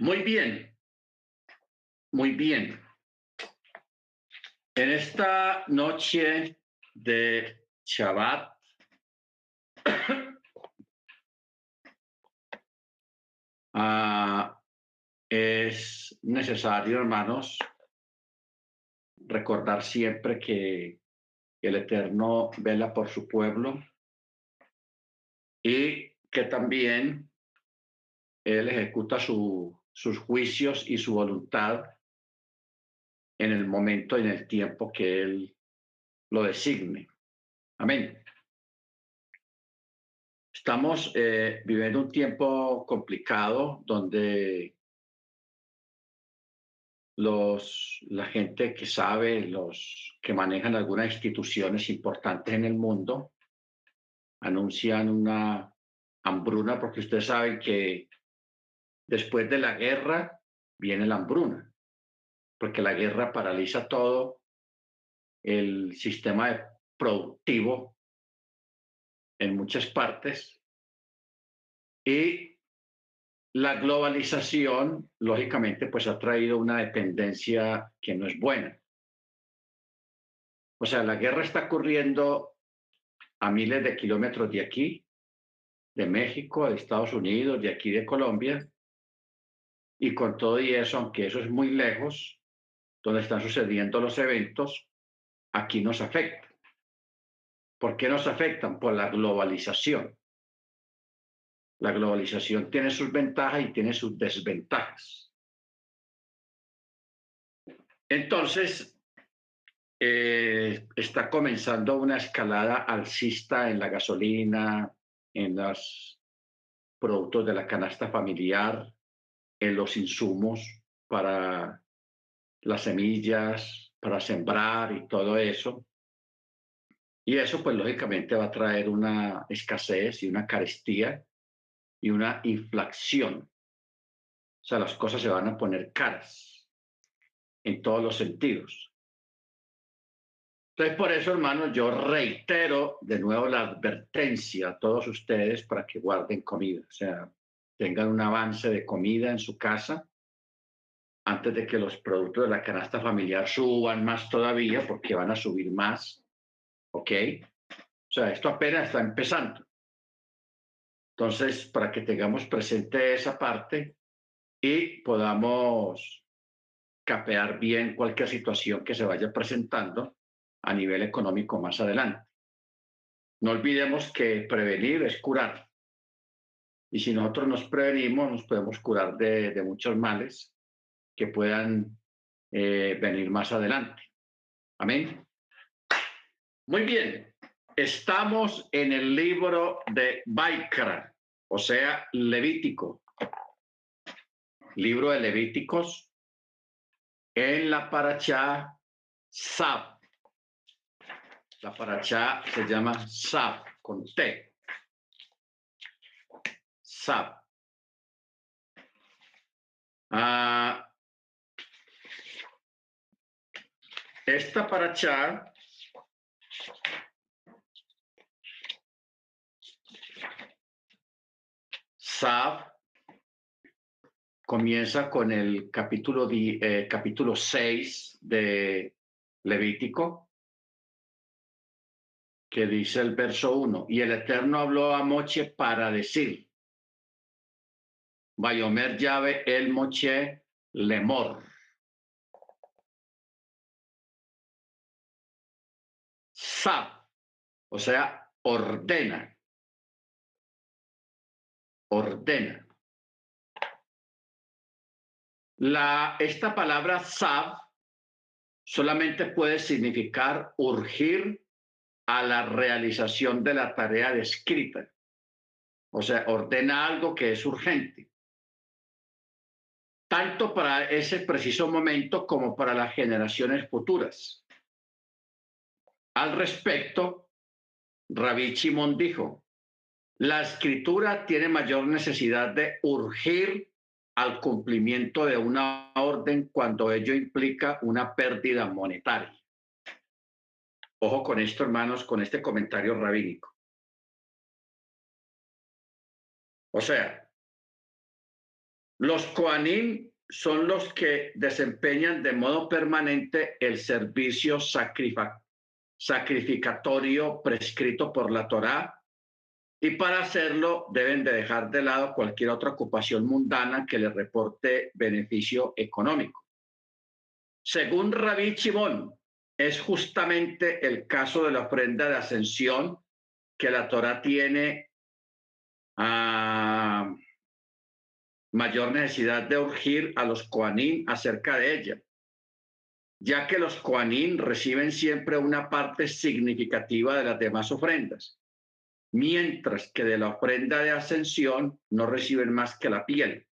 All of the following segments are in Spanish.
Muy bien, muy bien. En esta noche de Shabbat, ah, es necesario, hermanos, recordar siempre que el Eterno vela por su pueblo y que también Él ejecuta sus juicios y su voluntad en el momento, en el tiempo que Él lo designe. Amén. Estamos eh, viviendo un tiempo complicado donde los, la gente que sabe, los que manejan algunas instituciones importantes en el mundo, anuncian una hambruna porque ustedes saben que después de la guerra viene la hambruna, porque la guerra paraliza todo el sistema productivo en muchas partes y la globalización, lógicamente, pues ha traído una dependencia que no es buena. O sea, la guerra está ocurriendo a miles de kilómetros de aquí, de México, de Estados Unidos, de aquí de Colombia, y con todo y eso, aunque eso es muy lejos, donde están sucediendo los eventos, aquí nos afecta. ¿Por qué nos afectan? Por la globalización. La globalización tiene sus ventajas y tiene sus desventajas. Entonces, eh, está comenzando una escalada alcista en la gasolina, en los productos de la canasta familiar, en los insumos para las semillas, para sembrar y todo eso. Y eso, pues, lógicamente va a traer una escasez y una carestía y una inflación. O sea, las cosas se van a poner caras en todos los sentidos. Entonces, por eso, hermanos, yo reitero de nuevo la advertencia a todos ustedes para que guarden comida, o sea, tengan un avance de comida en su casa antes de que los productos de la canasta familiar suban más todavía, porque van a subir más, ¿ok? O sea, esto apenas está empezando. Entonces, para que tengamos presente esa parte y podamos capear bien cualquier situación que se vaya presentando a nivel económico más adelante. No olvidemos que prevenir es curar. Y si nosotros nos prevenimos, nos podemos curar de, muchos males que puedan eh, venir más adelante. Amén. Muy bien. Estamos en el libro de Baikra, o sea, Levítico. Libro de Levíticos en la paracha Sab. La paracha se llama Sab, con T. Sab. Ah, esta paracha Sab comienza con el capítulo, eh, capítulo 6 de Levítico, que dice el verso 1, y el Eterno habló a Moche para decir, Bayomer llave el Moche lemor. Sab, o sea, ordena ordena. La, esta palabra sab solamente puede significar urgir a la realización de la tarea descrita. O sea, ordena algo que es urgente. Tanto para ese preciso momento como para las generaciones futuras. Al respecto, Rabbi Chimón dijo, la escritura tiene mayor necesidad de urgir al cumplimiento de una orden cuando ello implica una pérdida monetaria. Ojo con esto, hermanos, con este comentario rabínico. O sea, Los Koanim son los que desempeñan de modo permanente el servicio sacrificatorio prescrito por la Torá y para hacerlo deben de dejar de lado cualquier otra ocupación mundana que les reporte beneficio económico. Según Rabí Chimón, es justamente el caso de la ofrenda de ascensión que la Torah tiene a mayor necesidad de urgir a los Koanim acerca de ella, ya que los Koanim reciben siempre una parte significativa de las demás ofrendas, mientras que de la ofrenda de ascensión no reciben más que la piel.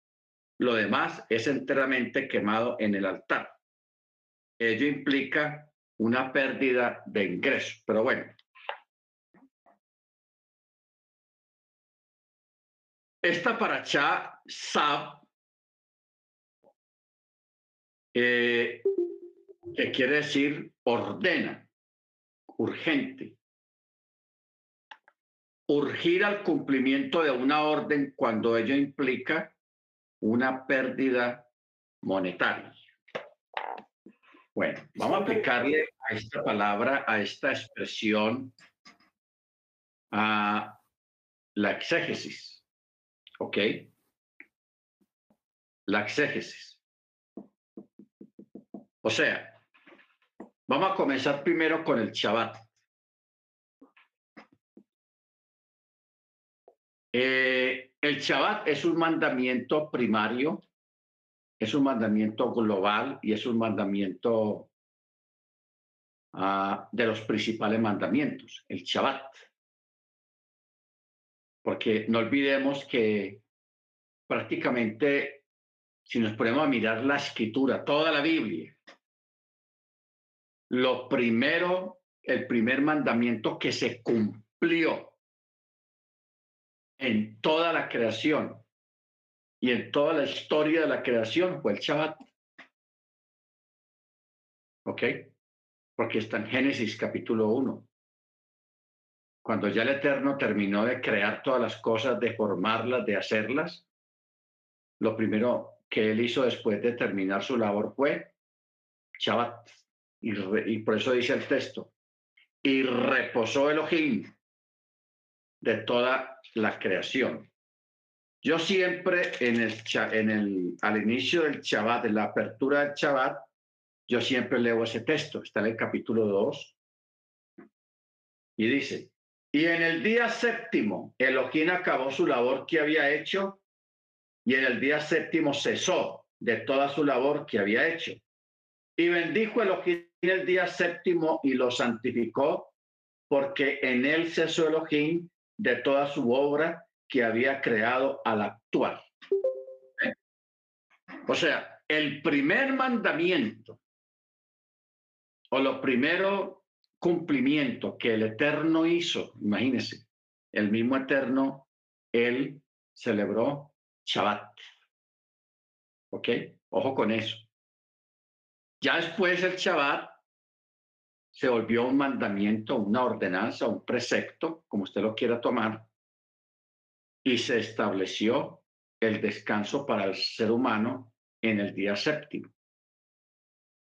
Lo demás es enteramente quemado en el altar. Ello implica una pérdida de ingreso, pero bueno. Esta paracha Sab, eh, que quiere decir ordena, urgente. Urgir al cumplimiento de una orden cuando ello implica una pérdida monetaria. Bueno, vamos a aplicarle a esta palabra, a esta expresión, a la exégesis. ¿Ok? La exégesis. O sea, vamos a comenzar primero con el Shabbat. Eh, el Shabbat es un mandamiento primario es un mandamiento global y es un mandamiento uh, de los principales mandamientos, el Shabbat. Porque no olvidemos que prácticamente, si nos ponemos a mirar la escritura, toda la Biblia, lo primero, el primer mandamiento que se cumplió en toda la creación y en toda la historia de la creación fue el Shabbat. ¿Ok? Porque está en Génesis capítulo 1. Cuando ya el Eterno terminó de crear todas las cosas, de formarlas, de hacerlas, lo primero que él hizo después de terminar su labor fue Shabbat. Y, y por eso dice el texto, y reposó Elohim de toda la creación. Yo siempre en el, en el, al inicio del Shabbat, en la apertura del Shabbat, yo siempre leo ese texto, está en el capítulo 2, y dice, y en el día séptimo, Elohim acabó su labor que había hecho, y en el día séptimo cesó de toda su labor que había hecho. Y bendijo Elohim el día séptimo y lo santificó, porque en él cesó Elohim de toda su obra que había creado al actual. O sea, el primer mandamiento o lo primero cumplimiento que el Eterno hizo, imagínense, el mismo Eterno, él celebró Shabbat. ¿Ok? Ojo con eso. Ya después el Shabbat se volvió un mandamiento, una ordenanza, un precepto, como usted lo quiera tomar, y se estableció el descanso para el ser humano en el día séptimo.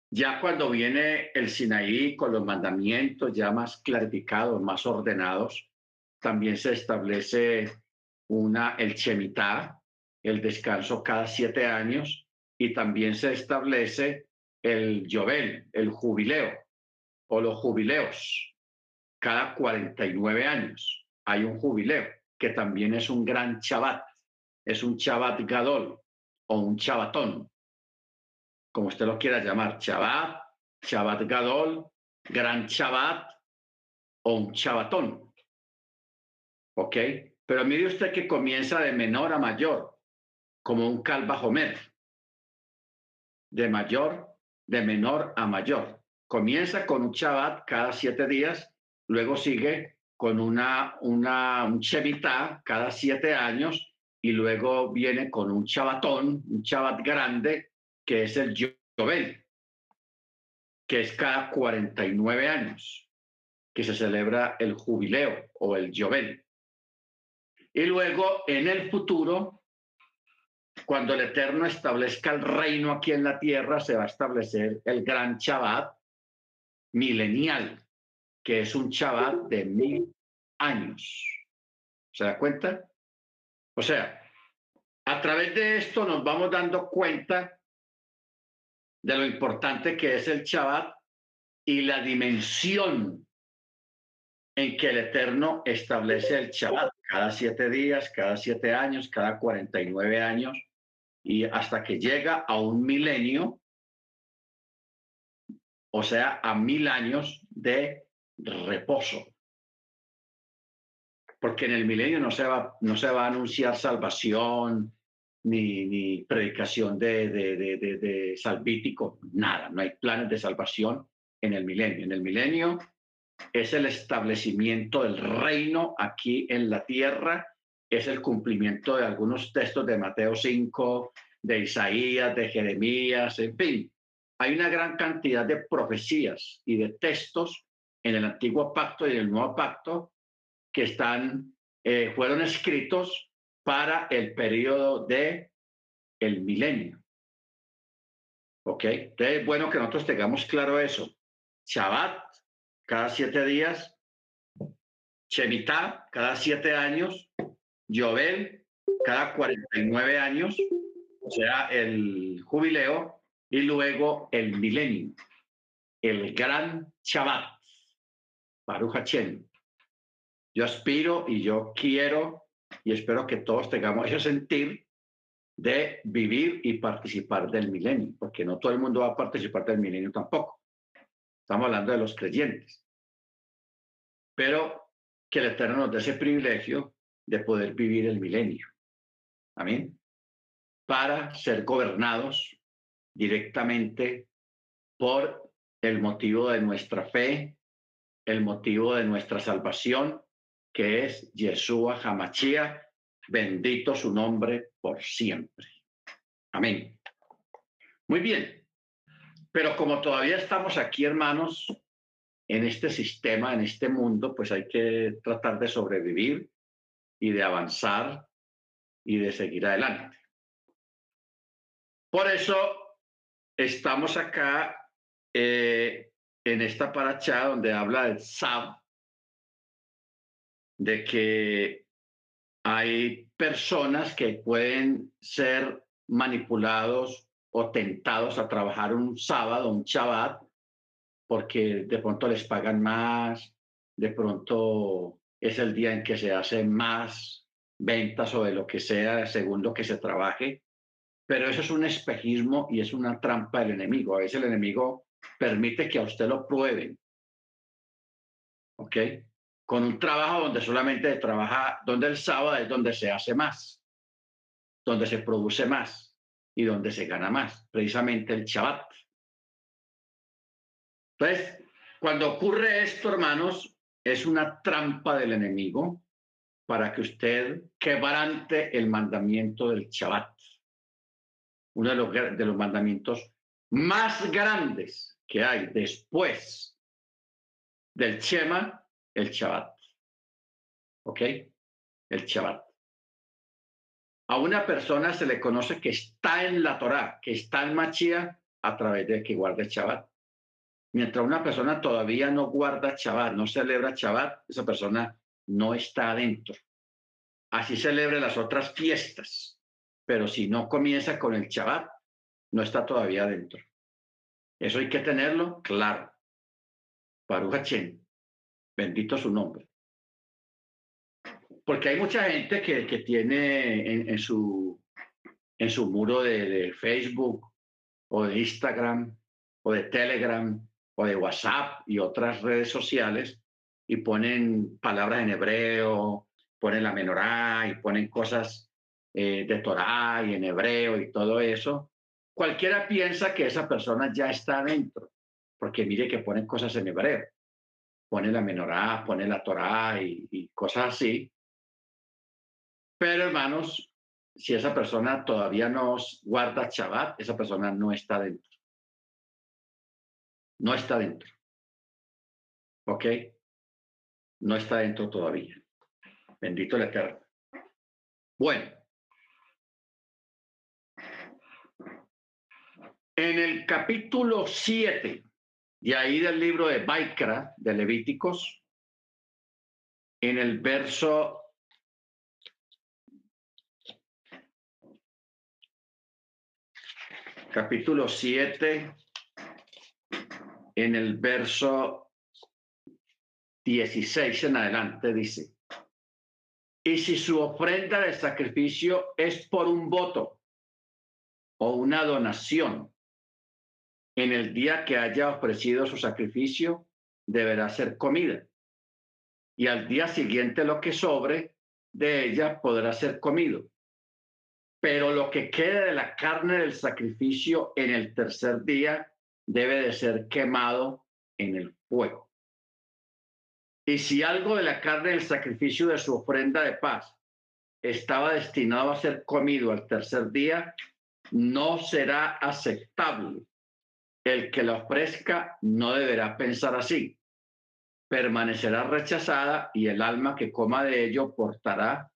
Ya cuando viene el Sinaí con los mandamientos ya más clarificados, más ordenados, también se establece una, el Shemitah, el descanso cada siete años, y también se establece el Yobel, el jubileo, o los jubileos. Cada 49 años hay un jubileo que también es un gran chabat, es un chabat gadol o un chabatón, como usted lo quiera llamar, chabat, chabat gadol, gran chabat o un chabatón. ¿Ok? Pero mire usted que comienza de menor a mayor, como un calvajomer. De mayor, de menor a mayor. Comienza con un chabat cada siete días, luego sigue con una, una, un chevita cada siete años y luego viene con un chabatón, un chabat grande, que es el Yobel, que es cada 49 años, que se celebra el jubileo o el Yobel. Y luego en el futuro cuando el Eterno establezca el reino aquí en la tierra, se va a establecer el gran Shabbat milenial, que es un Shabbat de mil años. ¿Se da cuenta? O sea, a través de esto nos vamos dando cuenta de lo importante que es el Shabbat y la dimensión en que el Eterno establece el Shabbat cada siete días, cada siete años, cada cuarenta y nueve años, y hasta que llega a un milenio, o sea, a mil años de reposo. Porque en el milenio no se va, no se va a anunciar salvación, ni, ni predicación de, de, salvítico, nada, no hay planes de salvación en el milenio. En el milenio es el establecimiento del reino aquí en la tierra, es el cumplimiento de algunos textos de Mateo 5, de Isaías, de Jeremías, en fin. Hay una gran cantidad de profecías y de textos en el antiguo pacto y en el nuevo pacto que están, eh, fueron escritos para el periodo de el milenio. ¿Ok? Entonces es bueno que nosotros tengamos claro eso. Shabbat, cada siete días. Shemitah, cada siete años. Yobel, cada 49 años. O sea, el jubileo. Y luego el milenio. El gran Shabbat. Baruch Hashem. Yo aspiro y yo quiero y espero que todos tengamos ese sentir de vivir y participar del milenio, porque no todo el mundo va a participar del milenio tampoco. Estamos hablando de los creyentes. Pero que el Eterno nos dé ese privilegio de poder vivir el milenio. Amén. Para ser gobernados directamente por el motivo de nuestra fe, el motivo de nuestra salvación que es Yeshua Hamachia, bendito su nombre por siempre. Amén. Muy bien, pero como todavía estamos aquí, hermanos, en este sistema, en este mundo, pues hay que tratar de sobrevivir y de avanzar y de seguir adelante. Por eso estamos acá eh, en esta paracha donde habla del Sab, de que hay personas que pueden ser manipulados o tentados a trabajar un sábado, un Shabbat, porque de pronto les pagan más, de pronto es el día en que se hacen más ventas o de lo que sea, según lo que se trabaje. Pero eso es un espejismo y es una trampa del enemigo. A veces el enemigo permite que a usted lo prueben. ¿Ok? Con un trabajo donde solamente trabaja, donde el sábado es donde se hace más, donde se produce más y donde se gana más, precisamente el Shabbat. Entonces, cuando ocurre esto, hermanos, es una trampa del enemigo para que usted quebrante el mandamiento del Shabbat, uno de los, de los mandamientos más grandes que hay después del Shema el Shabbat. ¿Ok? El Shabbat. A una persona se le conoce que está en la Torá, que está en Machía a través de que guarda el Shabbat. Mientras una persona todavía no guarda Shabbat, no celebra Shabbat, esa persona no está adentro. Así celebre las otras fiestas, pero si no comienza con el Shabbat, no está todavía adentro. Eso hay que tenerlo claro. Baruch Bendito su nombre. Porque hay mucha gente que, tiene en, su, en su muro de, Facebook o de Instagram o de Telegram o de WhatsApp y otras redes sociales y ponen palabras en hebreo, ponen la menorá y ponen cosas eh, de Torah y en hebreo y todo eso, cualquiera piensa que esa persona ya está adentro, porque mire que ponen cosas en hebreo pone la menorá, pone la Torá y, cosas así. Pero hermanos, si esa persona todavía no guarda Shabbat, esa persona no está dentro. No está dentro. ¿Ok? No está dentro todavía. Bendito el Eterno. Bueno, En el capítulo 7, y ahí del libro de Baikra, de Levíticos, en el verso capítulo 7, en el verso 16 en adelante, dice, y si su ofrenda de sacrificio es por un voto o una donación, en el día que haya ofrecido su sacrificio, deberá ser comida. Y al día siguiente lo que sobre de ella podrá ser comido. Pero lo que quede de la carne del sacrificio en el tercer día debe de ser quemado en el fuego. Y si algo de la carne del sacrificio de su ofrenda de paz estaba destinado a ser comido al tercer día, no será aceptable el que la ofrezca no deberá pensar así. Permanecerá rechazada y el alma que coma de ello portará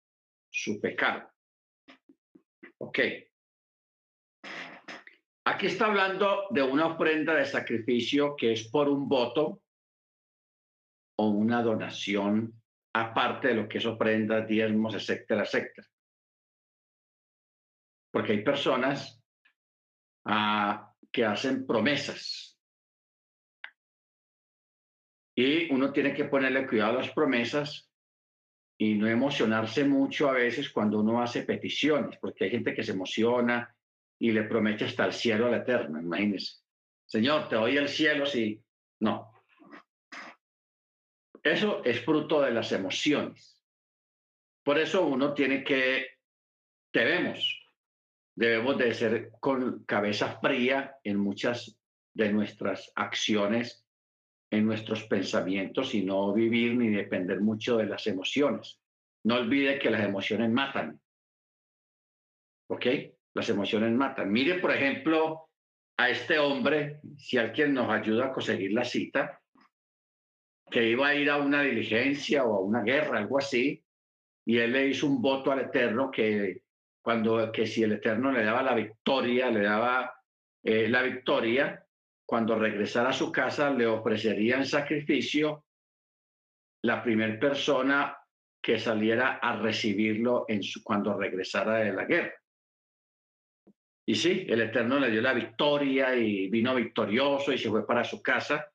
su pecado. Ok. Aquí está hablando de una ofrenda de sacrificio que es por un voto o una donación, aparte de lo que es ofrenda, diezmos, etcétera, etcétera. Porque hay personas ah, que hacen promesas. Y uno tiene que ponerle cuidado a las promesas y no emocionarse mucho a veces cuando uno hace peticiones, porque hay gente que se emociona y le promete hasta el cielo al eterno, imagínense. Señor, te doy el cielo si... No. Eso es fruto de las emociones. Por eso uno tiene que, debemos debemos de ser con cabeza fría en muchas de nuestras acciones, en nuestros pensamientos y no vivir ni depender mucho de las emociones. No olvide que las emociones matan. ¿Ok? Las emociones matan. Mire, por ejemplo, a este hombre, si alguien nos ayuda a conseguir la cita, que iba a ir a una diligencia o a una guerra, algo así, y él le hizo un voto al Eterno que cuando que si el Eterno le daba la victoria, le daba eh, la victoria, cuando regresara a su casa le ofrecería en sacrificio la primera persona que saliera a recibirlo en su, cuando regresara de la guerra. Y sí, el Eterno le dio la victoria y vino victorioso y se fue para su casa.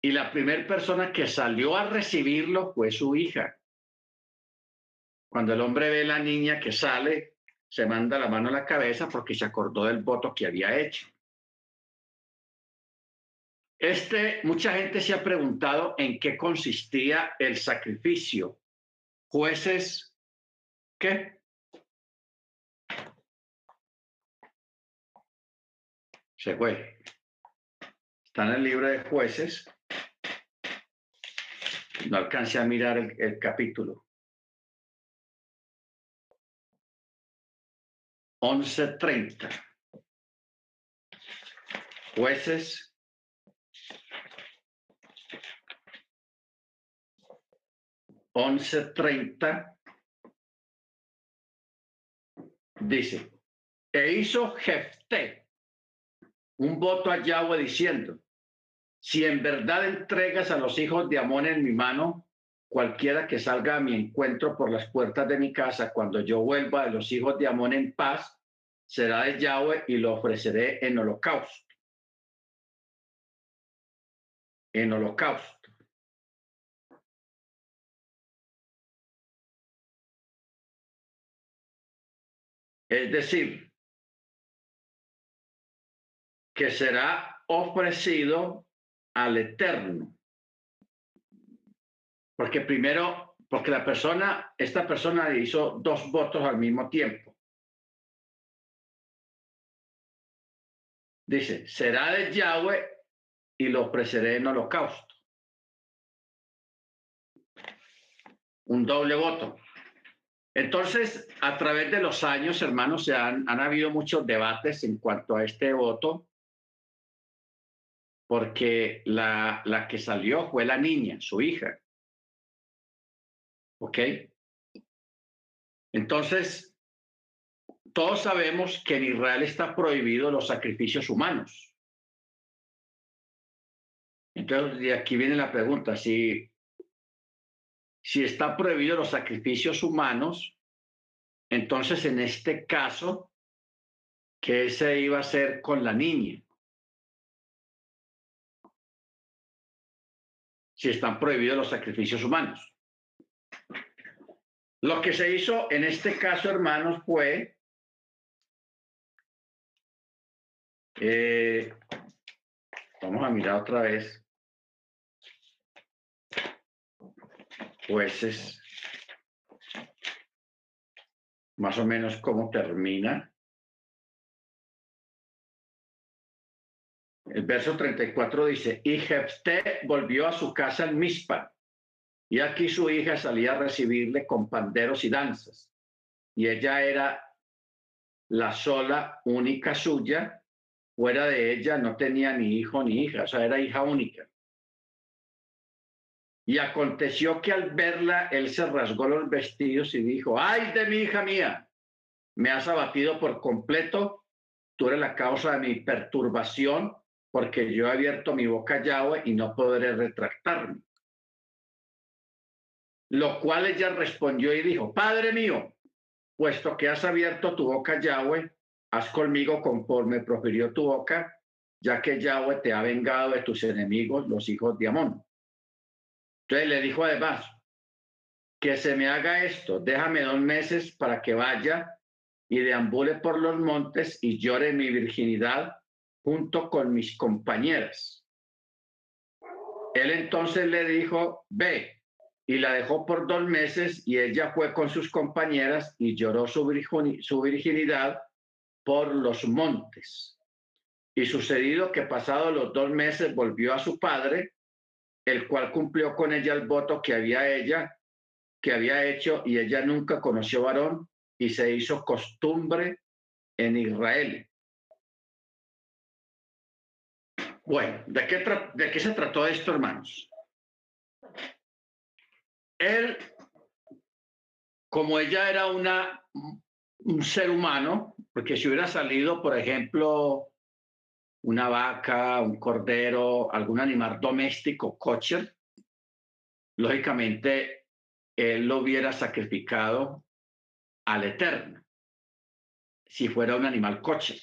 Y la primera persona que salió a recibirlo fue su hija. Cuando el hombre ve a la niña que sale, se manda la mano a la cabeza porque se acordó del voto que había hecho. Este, mucha gente se ha preguntado en qué consistía el sacrificio. Jueces, ¿qué? Se fue. Está en el libro de jueces. No alcancé a mirar el capítulo. 11.30. Jueces. Once treinta dice, e hizo Jefté un voto a Yahweh diciendo, si en verdad entregas a los hijos de Amón en mi mano, cualquiera que salga a mi encuentro por las puertas de mi casa cuando yo vuelva de los hijos de Amón en paz, será de Yahweh y lo ofreceré en holocausto. En holocausto. Es decir, que será ofrecido al Eterno porque primero, porque la persona, esta persona hizo dos votos al mismo tiempo. Dice, será de Yahweh y lo ofreceré en holocausto. Un doble voto. Entonces, a través de los años, hermanos, se han, habido muchos debates en cuanto a este voto, porque la que salió fue la niña, su hija. ¿Ok? Entonces, todos sabemos que en Israel está prohibido los sacrificios humanos. Entonces, de aquí viene la pregunta, si, si está prohibido los sacrificios humanos, entonces en este caso, ¿qué se iba a hacer con la niña? Si están prohibidos los sacrificios humanos. Lo que se hizo en este caso, hermanos, fue eh, vamos a mirar otra vez. Jueces. Más o menos cómo termina. El verso 34 dice, y Jefté volvió a su casa en Mispa y aquí su hija salía a recibirle con panderos y danzas. Y ella era la sola, única suya. Fuera de ella no tenía ni hijo ni hija, o sea, era hija única. Y aconteció que al verla, él se rasgó los vestidos y dijo, ay de mi hija mía, me has abatido por completo, tú eres la causa de mi perturbación, porque yo he abierto mi boca Yahweh y no podré retractarme. Lo cual ella respondió y dijo, Padre mío, puesto que has abierto tu boca, Yahweh, haz conmigo conforme profirió tu boca, ya que Yahweh te ha vengado de tus enemigos, los hijos de Amón. Entonces le dijo además, que se me haga esto, déjame dos meses para que vaya y deambule por los montes y llore mi virginidad junto con mis compañeras. Él entonces le dijo, ve, y la dejó por dos meses y ella fue con sus compañeras y lloró su, virginidad por los montes. Y sucedido que pasado los dos meses volvió a su padre, el cual cumplió con ella el voto que había ella, que había hecho, y ella nunca conoció varón y se hizo costumbre en Israel. Bueno, ¿de qué, ¿de qué se trató esto, hermanos? Él, como ella era una, un ser humano, porque si hubiera salido, por ejemplo, una vaca, un cordero, algún animal doméstico, cocher, lógicamente él lo hubiera sacrificado al Eterno, si fuera un animal coche.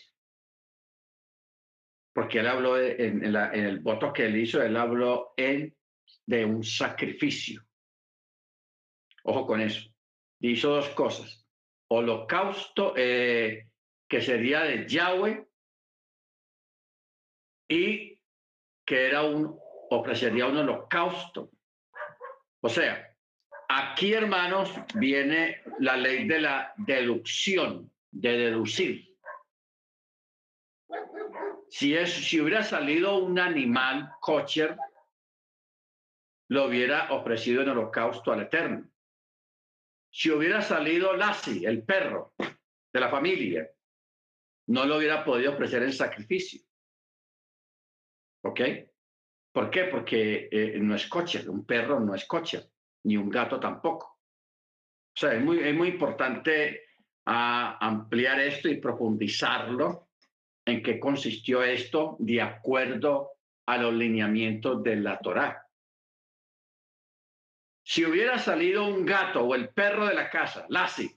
Porque él habló en, en, el voto que él hizo, él habló en, de un sacrificio. Ojo con eso. Hizo dos cosas. Holocausto, eh, que sería de Yahweh, y que era un, ofrecería un holocausto. O sea, aquí, hermanos, viene la ley de la deducción, de deducir. Si, es, si hubiera salido un animal cocher, lo hubiera ofrecido en holocausto al Eterno si hubiera salido Lassie, el perro de la familia, no lo hubiera podido ofrecer en sacrificio. ¿Ok? ¿Por qué? Porque eh, no es coche, un perro no es coche, ni un gato tampoco. O sea, es muy, es muy importante ah, ampliar esto y profundizarlo en qué consistió esto de acuerdo a los lineamientos de la Torá. Si hubiera salido un gato o el perro de la casa, Lassie,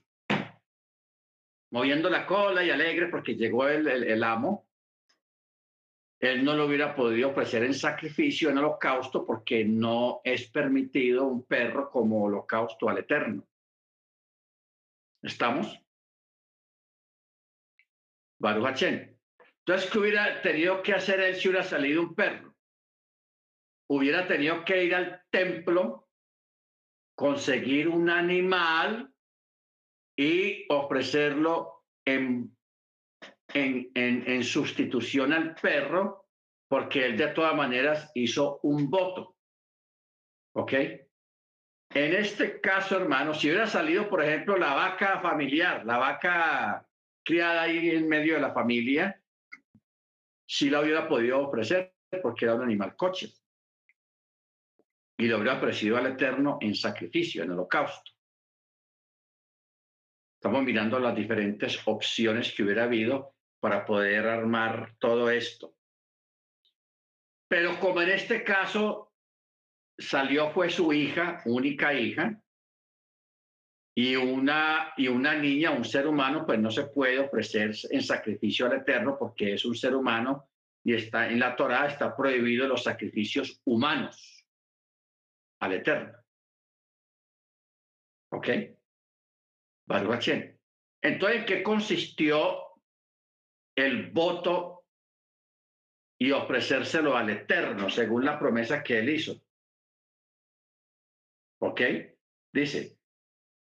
moviendo la cola y alegre porque llegó el, amo, él no lo hubiera podido ofrecer en sacrificio, en holocausto, porque no es permitido un perro como holocausto al Eterno. ¿Estamos? Baruch Entonces, ¿qué hubiera tenido que hacer él si hubiera salido un perro? Hubiera tenido que ir al templo conseguir un animal y ofrecerlo en, en, en, sustitución al perro, porque él de todas maneras hizo un voto. ¿Ok? En este caso, hermano, si hubiera salido, por ejemplo, la vaca familiar, la vaca criada ahí en medio de la familia, sí la hubiera podido ofrecer porque era un animal coche y lo habría ofrecido al Eterno en sacrificio, en holocausto. Estamos mirando las diferentes opciones que hubiera habido para poder armar todo esto. Pero como en este caso salió fue su hija, única hija, y una, y una niña, un ser humano, pues no se puede ofrecer en sacrificio al Eterno porque es un ser humano y está en la Torá, está prohibido los sacrificios humanos al Eterno. ¿Ok? Baruch Entonces, ¿en qué consistió el voto y ofrecérselo al Eterno según la promesa que él hizo? ¿Ok? Dice,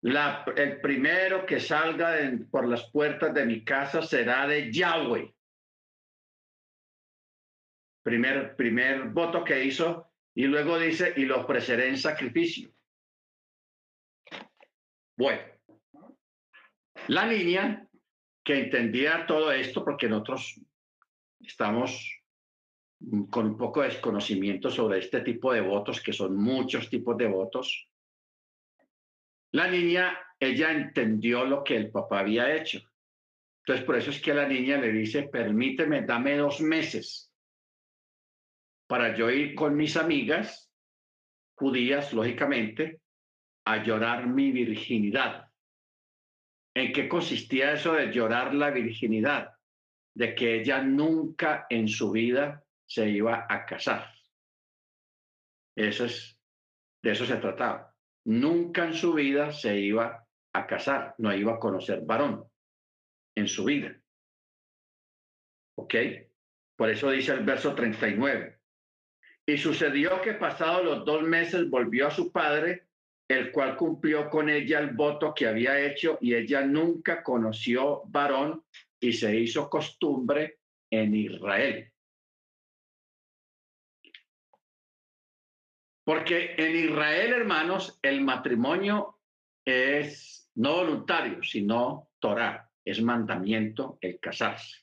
la, el primero que salga por las puertas de mi casa será de Yahweh. Primer, primer voto que hizo y luego dice, y lo ofreceré en sacrificio. Bueno, la niña que entendía todo esto, porque nosotros estamos con un poco de desconocimiento sobre este tipo de votos, que son muchos tipos de votos, la niña, ella entendió lo que el papá había hecho. Entonces, por eso es que la niña le dice, permíteme, dame dos meses para yo ir con mis amigas, judías, lógicamente, a llorar mi virginidad. ¿En qué consistía eso de llorar la virginidad? De que ella nunca en su vida se iba a casar. Eso es, de eso se trataba nunca en su vida se iba a casar, no iba a conocer varón en su vida. ¿Ok? Por eso dice el verso 39. Y sucedió que pasados los dos meses volvió a su padre, el cual cumplió con ella el voto que había hecho y ella nunca conoció varón y se hizo costumbre en Israel. Porque en Israel, hermanos, el matrimonio es no voluntario, sino Torah, es mandamiento el casarse.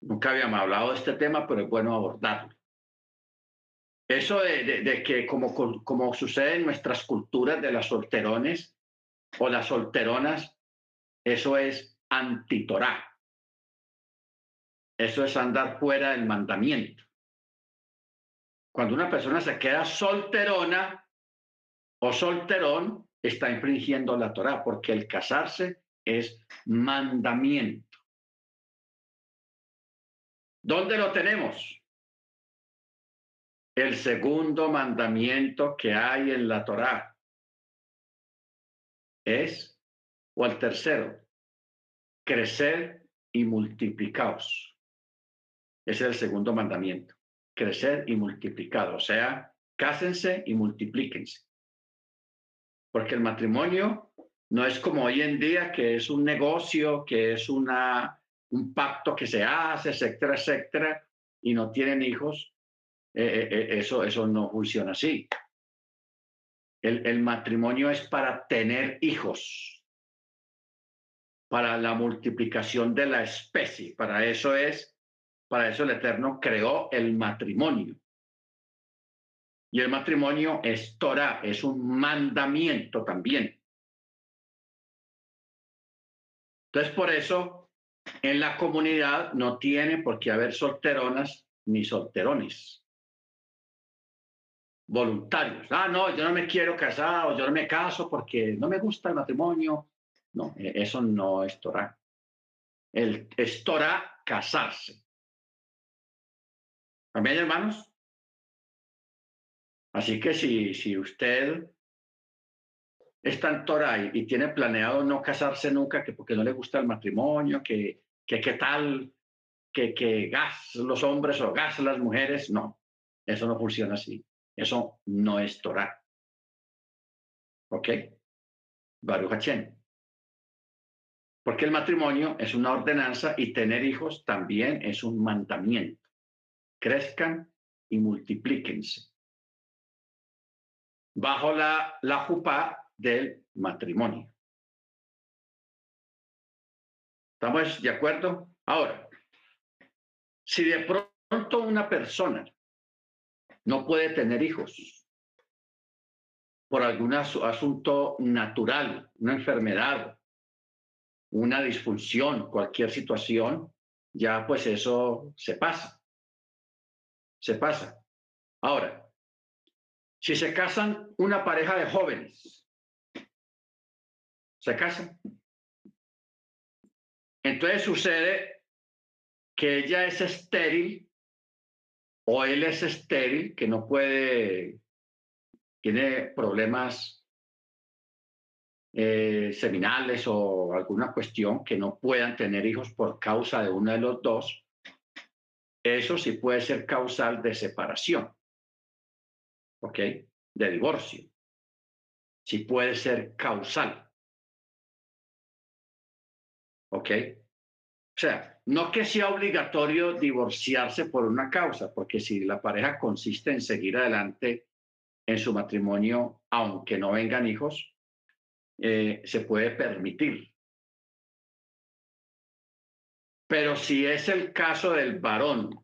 Nunca habíamos hablado de este tema, pero es bueno abordarlo. Eso de, que como, como sucede en nuestras culturas de las solterones o las solteronas, eso es antitorá. Eso es andar fuera del mandamiento. Cuando una persona se queda solterona o solterón, está infringiendo la Torah, porque el casarse es mandamiento. ¿Dónde lo tenemos? El segundo mandamiento que hay en la Torah es, o el tercero, crecer y multiplicaos. Es el segundo mandamiento crecer y multiplicar. O sea, cásense y multiplíquense. Porque el matrimonio no es como hoy en día, que es un negocio, que es una, un pacto que se hace, etcétera, etcétera, y no tienen hijos. Eh, eh, eh, eso, eso no funciona así. El, el matrimonio es para tener hijos, para la multiplicación de la especie. Para eso es para eso el Eterno creó el matrimonio. Y el matrimonio es Torah, es un mandamiento también. Entonces, por eso, en la comunidad no tiene por qué haber solteronas ni solterones voluntarios. Ah, no, yo no me quiero casar o yo no me caso porque no me gusta el matrimonio. No, e-, eso no es Torah. El, es Torah casarse. Amén, hermanos. Así que si, si usted está en Torah y, tiene planeado no casarse nunca, que porque no le gusta el matrimonio, que que qué tal, que, que gas los hombres o gas las mujeres, no, eso no funciona así. Eso no es Torah. ¿Ok? Baruch Porque el matrimonio es una ordenanza y tener hijos también es un mandamiento crezcan y multiplíquense. Bajo la, la jupa del matrimonio. ¿Estamos de acuerdo? Ahora, si de pronto una persona no puede tener hijos, por algún asunto natural, una enfermedad, una disfunción, cualquier situación, ya pues eso se pasa. Se pasa. Ahora, si se casan una pareja de jóvenes, se casan. Entonces sucede que ella es estéril o él es estéril, que no puede, tiene problemas eh, seminales o alguna cuestión que no puedan tener hijos por causa de uno de los dos, eso sí puede ser causal de separación, ¿ok? De divorcio. Sí puede ser causal. ¿Ok? O sea, no que sea obligatorio divorciarse por una causa, porque si la pareja consiste en seguir adelante en su matrimonio, aunque no vengan hijos, eh, se puede permitir. Pero si es el caso del varón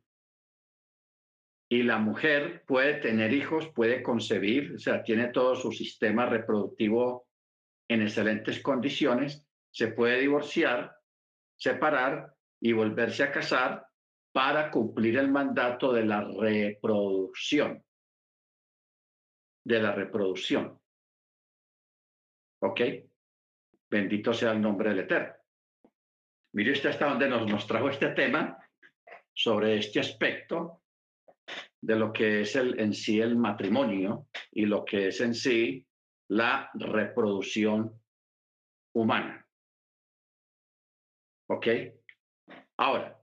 y la mujer puede tener hijos, puede concebir, o sea, tiene todo su sistema reproductivo en excelentes condiciones, se puede divorciar, separar y volverse a casar para cumplir el mandato de la reproducción. De la reproducción. ¿Ok? Bendito sea el nombre del Eterno. Mire usted hasta dónde nos, nos trajo este tema sobre este aspecto de lo que es el, en sí el matrimonio y lo que es en sí la reproducción humana. ¿Ok? Ahora,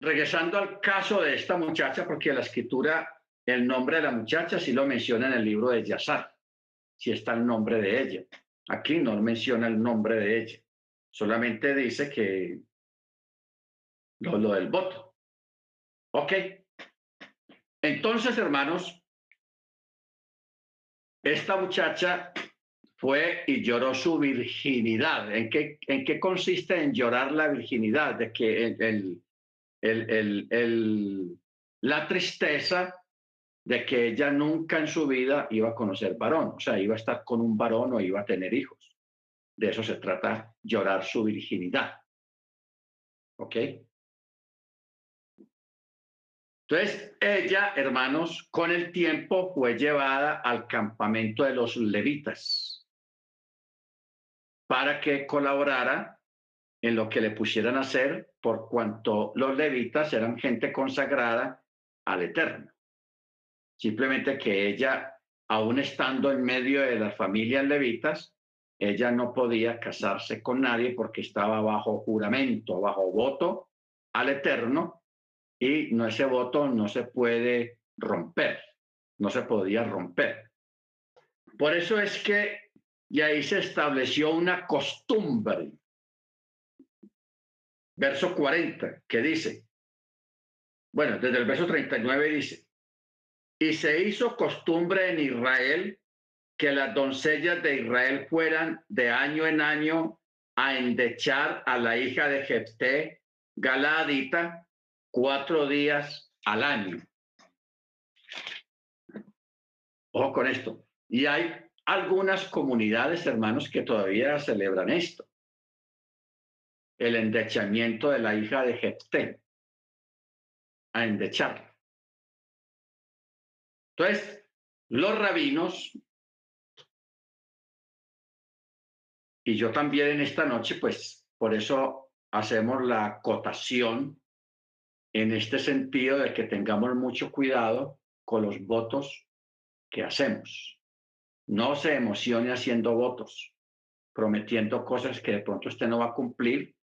regresando al caso de esta muchacha, porque la escritura, el nombre de la muchacha sí lo menciona en el libro de Yazar, si está el nombre de ella. Aquí no menciona el nombre de ella, solamente dice que lo, lo del voto. ¿Ok? Entonces, hermanos, esta muchacha fue y lloró su virginidad. ¿En qué, consiste en llorar la virginidad? De que el, la tristeza de que ella nunca en su vida iba a conocer varón, o sea, iba a estar con un varón o iba a tener hijos. De eso se trata, llorar su virginidad. ¿Ok? Entonces, ella, hermanos, con el tiempo fue llevada al campamento de los levitas para que colaborara en lo que le pusieran a hacer, por cuanto los levitas eran gente consagrada al Eterno. Simplemente que ella, aún estando en medio de las familias levitas, ella no podía casarse con nadie porque estaba bajo juramento, bajo voto al Eterno, y no, ese voto no se puede romper, no se podía romper. Por eso es que y ahí se estableció una costumbre. Verso 40, que dice, bueno, desde el verso 39 dice, y se hizo costumbre en Israel que las doncellas de Israel fueran de año en año a endechar a la hija de Jefté, Galadita, cuatro días al año. Ojo con esto. Y hay algunas comunidades, hermanos, que todavía celebran esto. El endechamiento de la hija de Jefté. A endecharla. Entonces, los rabinos, y yo también en esta noche, pues por eso hacemos la acotación en este sentido de que tengamos mucho cuidado con los votos que hacemos. No se emocione haciendo votos, prometiendo cosas que de pronto usted no va a cumplir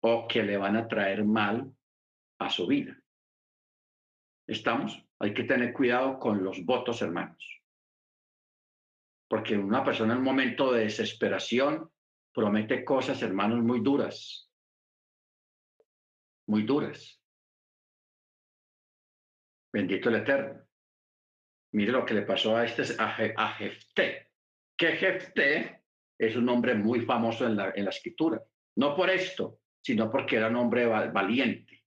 o que le van a traer mal a su vida. ¿Estamos? Hay que tener cuidado con los votos, hermanos. Porque una persona en un momento de desesperación promete cosas, hermanos, muy duras. Muy duras. Bendito el Eterno. Mire lo que le pasó a, este, a, Jefté, que Jefté es un hombre muy famoso en la, en la escritura. No por esto, sino porque era un hombre valiente.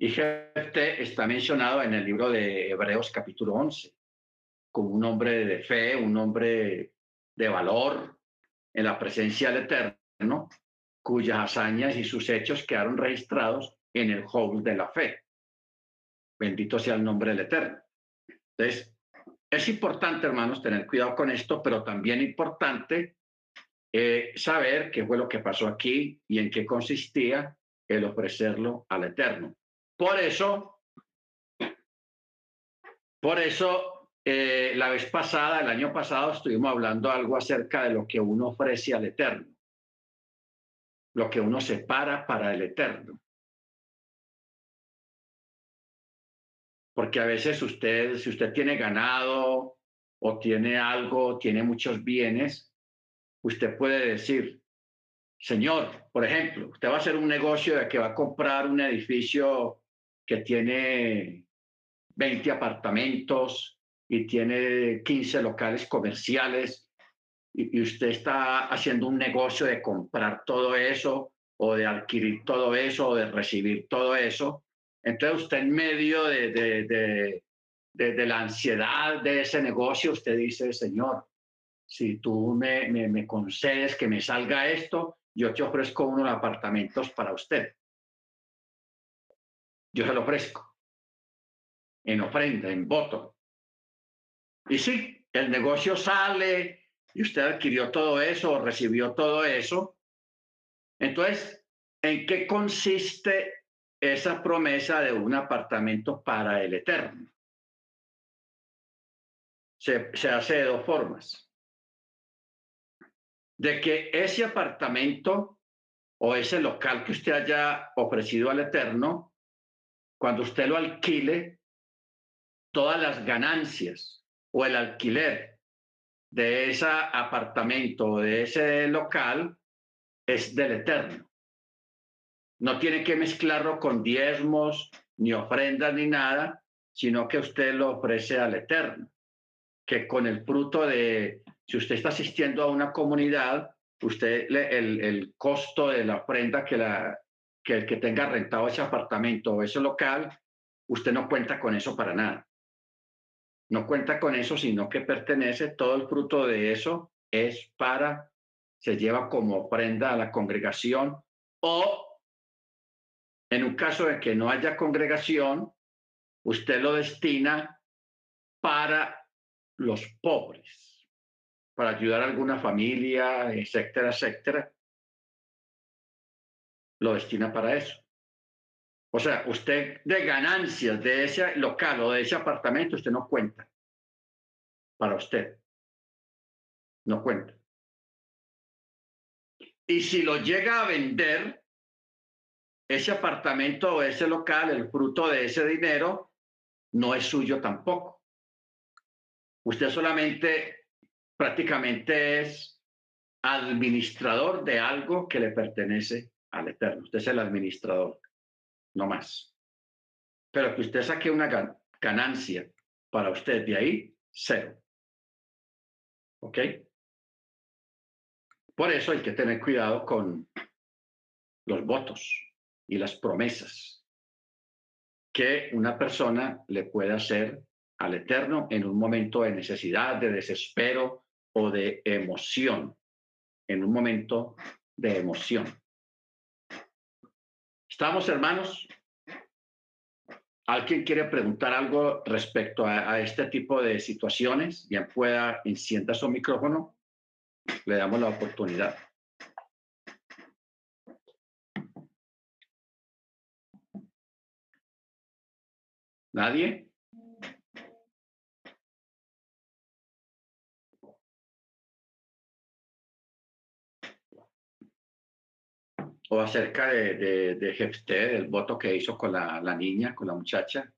Y Jefté está mencionado en el libro de Hebreos capítulo 11 como un hombre de fe, un hombre de valor en la presencia del Eterno, cuyas hazañas y sus hechos quedaron registrados en el hall de la fe. Bendito sea el nombre del Eterno. Entonces, es importante, hermanos, tener cuidado con esto, pero también importante eh, saber qué fue lo que pasó aquí y en qué consistía el ofrecerlo al Eterno. Por eso, por eso, eh, la vez pasada, el año pasado, estuvimos hablando algo acerca de lo que uno ofrece al Eterno, lo que uno separa para el Eterno. Porque a veces usted, si usted tiene ganado o tiene algo, tiene muchos bienes, usted puede decir, Señor, por ejemplo, usted va a hacer un negocio de que va a comprar un edificio que tiene 20 apartamentos y tiene 15 locales comerciales y, usted está haciendo un negocio de comprar todo eso o de adquirir todo eso o de recibir todo eso. Entonces usted en medio de, la ansiedad de ese negocio, usted dice, Señor, si tú me, me, concedes que me salga esto, yo te ofrezco unos apartamentos para usted. Yo se lo ofrezco en ofrenda, en voto. Y sí, el negocio sale y usted adquirió todo eso, recibió todo eso. Entonces, ¿en qué consiste esa promesa de un apartamento para el eterno? Se, se hace de dos formas de que ese apartamento o ese local que usted haya ofrecido al Eterno, cuando usted lo alquile, todas las ganancias o el alquiler de ese apartamento o de ese local es del Eterno. No tiene que mezclarlo con diezmos, ni ofrendas, ni nada, sino que usted lo ofrece al Eterno, que con el fruto de si usted está asistiendo a una comunidad, usted el, el costo de la ofrenda que, la, que el que tenga rentado ese apartamento o ese local, usted no cuenta con eso para nada. No cuenta con eso, sino que pertenece, todo el fruto de eso es para, se lleva como ofrenda a la congregación o en un caso de que no haya congregación, usted lo destina para los pobres para ayudar a alguna familia, etcétera, etcétera, lo destina para eso. O sea, usted de ganancias de ese local o de ese apartamento, usted no cuenta. Para usted. No cuenta. Y si lo llega a vender, ese apartamento o ese local, el fruto de ese dinero, no es suyo tampoco. Usted solamente prácticamente es administrador de algo que le pertenece al Eterno. Usted es el administrador, no más. Pero que usted saque una ganancia para usted de ahí, cero. ¿Ok? Por eso hay que tener cuidado con los votos y las promesas que una persona le puede hacer al Eterno en un momento de necesidad, de desespero, o de emoción, en un momento de emoción. ¿Estamos, hermanos? ¿Alguien quiere preguntar algo respecto a, este tipo de situaciones? Bien pueda, encienda su micrófono. Le damos la oportunidad. ¿Nadie? o acerca de, de, del voto que hizo con la, la niña, con la muchacha.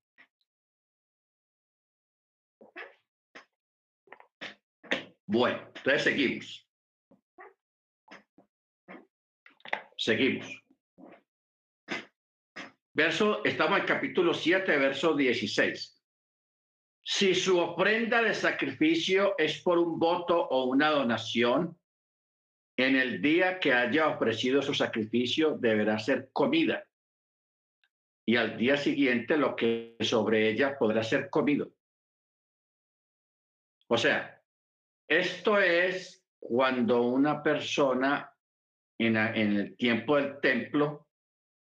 Bueno, entonces seguimos. Seguimos. Verso, estamos en capítulo 7, verso 16. Si su ofrenda de sacrificio es por un voto o una donación, en el día que haya ofrecido su sacrificio deberá ser comida. Y al día siguiente lo que sobre ella podrá ser comido. O sea, esto es cuando una persona en, en el tiempo del templo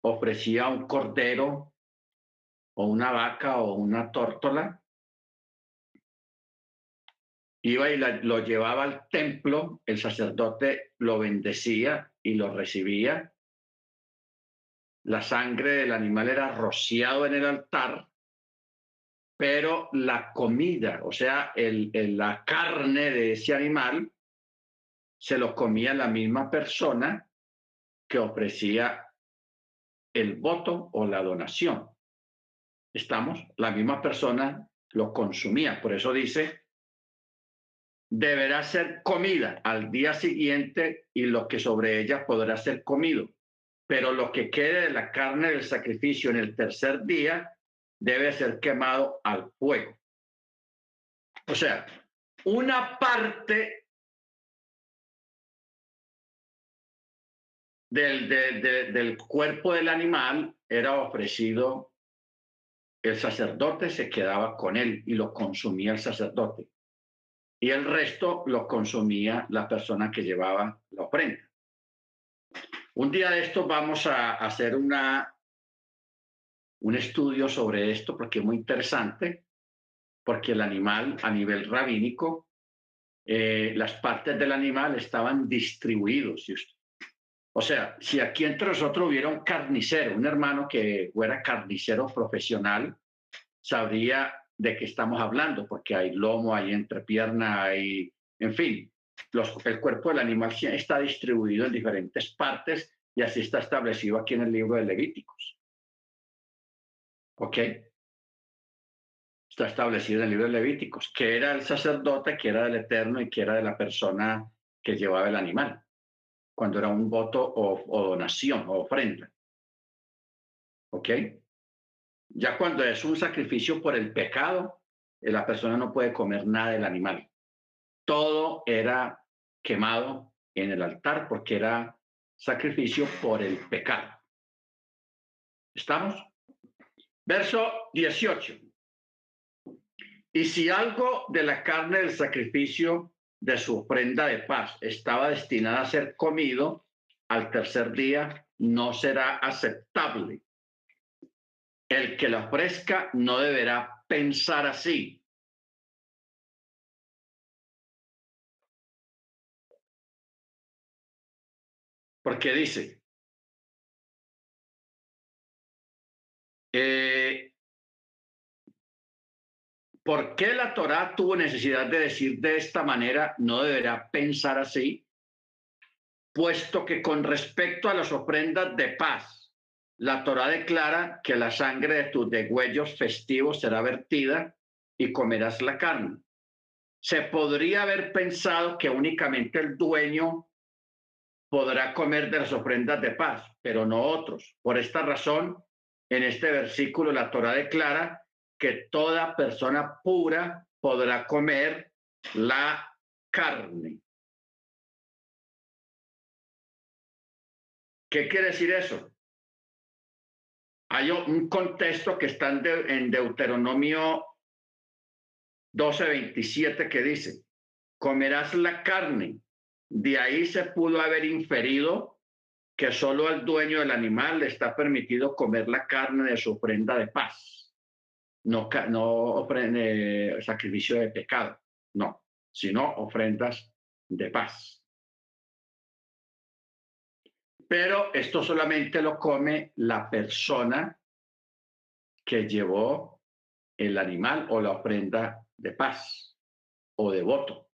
ofrecía un cordero o una vaca o una tórtola iba y lo llevaba al templo, el sacerdote lo bendecía y lo recibía. La sangre del animal era rociado en el altar, pero la comida, o sea, la carne de ese animal, se lo comía la misma persona que ofrecía el voto o la donación. Estamos, la misma persona lo consumía. Por eso dice, deberá ser comida al día siguiente y lo que sobre ella podrá ser comido. Pero lo que quede de la carne del sacrificio en el tercer día debe ser quemado al fuego. O sea, una parte del, del cuerpo del animal era ofrecido, el sacerdote se quedaba con él y lo consumía el sacerdote y el resto lo consumía la persona que llevaba la ofrenda. Un día de esto vamos a hacer una, un estudio sobre esto porque es muy interesante, porque el animal a nivel rabínico, eh, las partes del animal estaban distribuidos. O sea, si aquí entre nosotros hubiera un carnicero, un hermano que fuera carnicero profesional, sabría de qué estamos hablando, porque hay lomo, hay entrepierna, hay, en fin, el cuerpo del animal está distribuido en diferentes partes y así está establecido aquí en el libro de Levíticos. ¿Ok? Está establecido en el libro de Levíticos, que era el sacerdote, que era del Eterno y que era de la persona que llevaba el animal, cuando era un voto o, donación o ofrenda. ¿Ok? Ya cuando es un sacrificio por el pecado, eh, la persona no puede comer nada del animal. Todo era quemado en el altar porque era sacrificio por el pecado. ¿Estamos? Verso 18. Y si algo de la carne del sacrificio de su ofrenda de paz. Estaba destinada a ser comido, al tercer día no será aceptable. El que la ofrezca no deberá pensar así. Porque dice, eh, ¿por qué la Torá tuvo necesidad de decir de esta manera, no deberá pensar así? Puesto que con respecto a las ofrendas de paz, la Torah declara que la sangre de tus degüellos festivos será vertida y comerás la carne. Se podría haber pensado que únicamente el dueño podrá comer de las ofrendas de paz, pero no otros. Por esta razón, en este versículo la Torah declara que toda persona pura podrá comer la carne. ¿Qué quiere decir eso? Hay un contexto que está en, Deuteronomio 12:27 que dice, comerás la carne. De ahí se pudo haber inferido que solo al dueño del animal le está permitido comer la carne de su ofrenda de paz. No, no ofrenda, sacrificio de pecado, no, sino ofrendas de paz. Pero esto solamente lo come la persona que llevó el animal o la ofrenda de paz o de voto.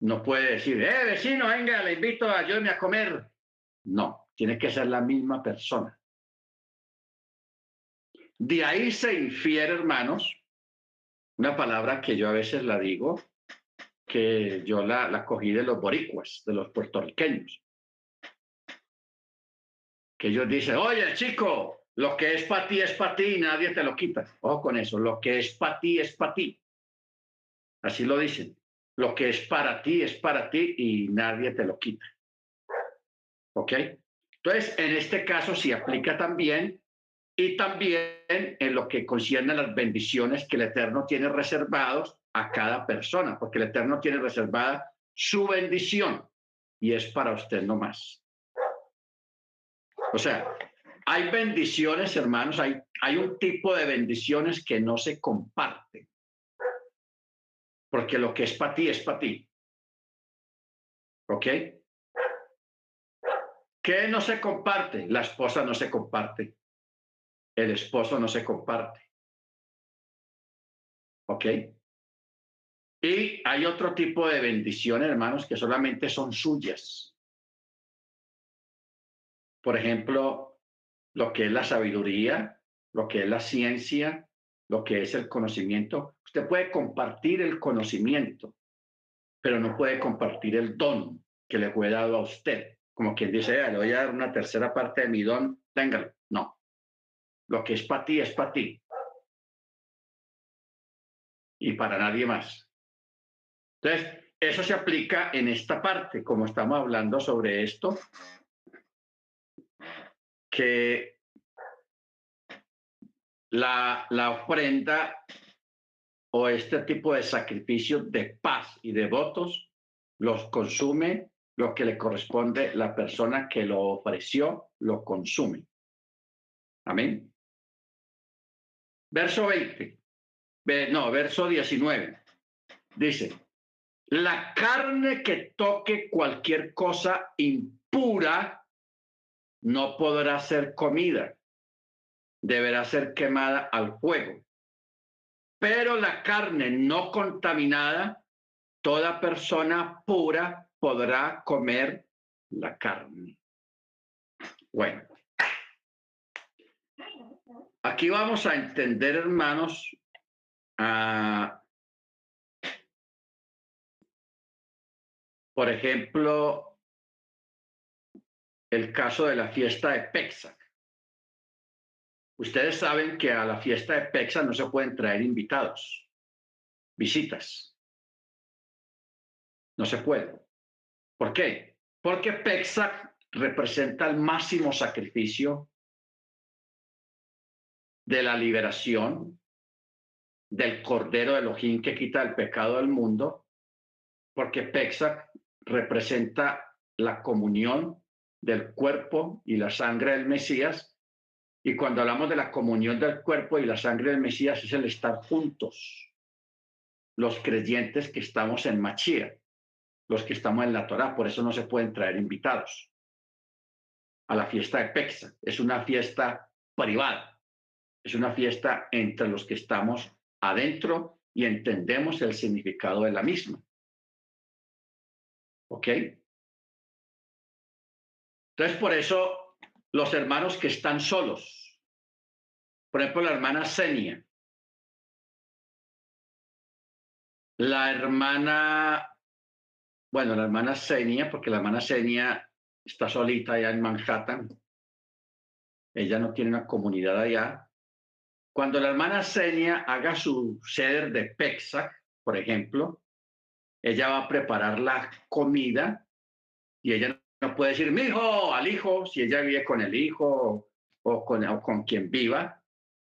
No puede decir, eh, vecino, venga, le invito a ayúdame a comer. No, tiene que ser la misma persona. De ahí se infiere, hermanos, una palabra que yo a veces la digo, que yo la, la cogí de los boricuas, de los puertorriqueños. Que ellos dicen, oye, chico, lo que es para ti es para ti y nadie te lo quita. Ojo con eso, lo que es para ti es para ti. Así lo dicen. Lo que es para ti es para ti y nadie te lo quita. ¿Ok? Entonces, en este caso, si aplica también y también en lo que concierne a las bendiciones que el Eterno tiene reservados a cada persona, porque el Eterno tiene reservada su bendición y es para usted nomás. O sea, hay bendiciones, hermanos, hay, hay un tipo de bendiciones que no se comparten, porque lo que es para ti es para ti. ¿Ok? ¿Qué no se comparte? La esposa no se comparte el esposo no se comparte. ¿Ok? Y hay otro tipo de bendiciones, hermanos, que solamente son suyas. Por ejemplo, lo que es la sabiduría, lo que es la ciencia, lo que es el conocimiento. Usted puede compartir el conocimiento, pero no puede compartir el don que le fue dado a usted. Como quien dice, le voy a dar una tercera parte de mi don, téngalo. Lo que es para ti es para ti. Y para nadie más. Entonces, eso se aplica en esta parte, como estamos hablando sobre esto, que la, la ofrenda o este tipo de sacrificio de paz y de votos los consume lo que le corresponde la persona que lo ofreció, lo consume. Amén. Verso 20, no, verso 19. Dice, la carne que toque cualquier cosa impura no podrá ser comida, deberá ser quemada al fuego. Pero la carne no contaminada, toda persona pura podrá comer la carne. Bueno, Aquí vamos a entender, hermanos, por ejemplo, el caso de la fiesta de Pexac. Ustedes saben que a la fiesta de Pexac no se pueden traer invitados, visitas. No se puede. ¿Por qué? Porque Pexac representa el máximo sacrificio de la liberación del Cordero de Elohim que quita el pecado del mundo, porque Pesach representa la comunión del cuerpo y la sangre del Mesías. Y cuando hablamos de la comunión del cuerpo y la sangre del Mesías es el estar juntos, los creyentes que estamos en Machía, los que estamos en la Torá, por eso no se pueden traer invitados a la fiesta de Pesach. Es una fiesta privada es una fiesta entre los que estamos adentro y entendemos el significado de la misma. ¿Ok? Entonces, por eso, los hermanos que están solos, por ejemplo, la hermana Senia, la hermana, bueno, la hermana Senia, porque la hermana Senia está solita allá en Manhattan, ella no tiene una comunidad allá, cuando la hermana Senia haga su ceder de Pexac, por ejemplo, ella va a preparar la comida y ella no puede decir, mi hijo, al hijo, si ella vive con el hijo o con, con quien viva,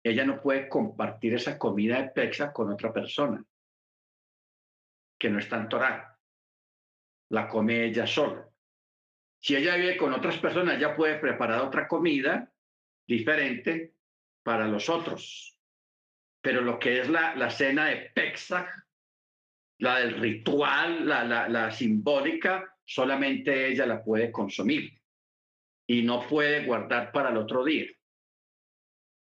ella no puede compartir esa comida de Pexac con otra persona que no está en Torah. La come ella sola. Si ella vive con otras personas, ella puede preparar otra comida diferente para los otros. Pero lo que es la, la cena de Pesach, la del ritual, la, la, la simbólica, solamente ella la puede consumir y no puede guardar para el otro día.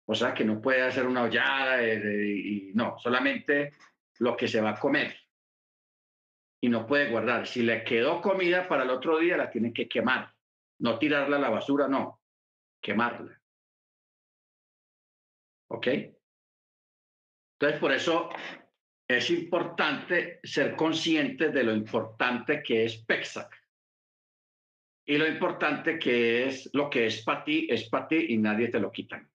O sea que no puede hacer una hollada y no, solamente lo que se va a comer. Y no puede guardar. Si le quedó comida para el otro día, la tiene que quemar. No tirarla a la basura, no. Quemarla. ¿Ok? Entonces, por eso es importante ser consciente de lo importante que es PEXAC. Y lo importante que es lo que es para ti, es para ti y nadie te lo quita.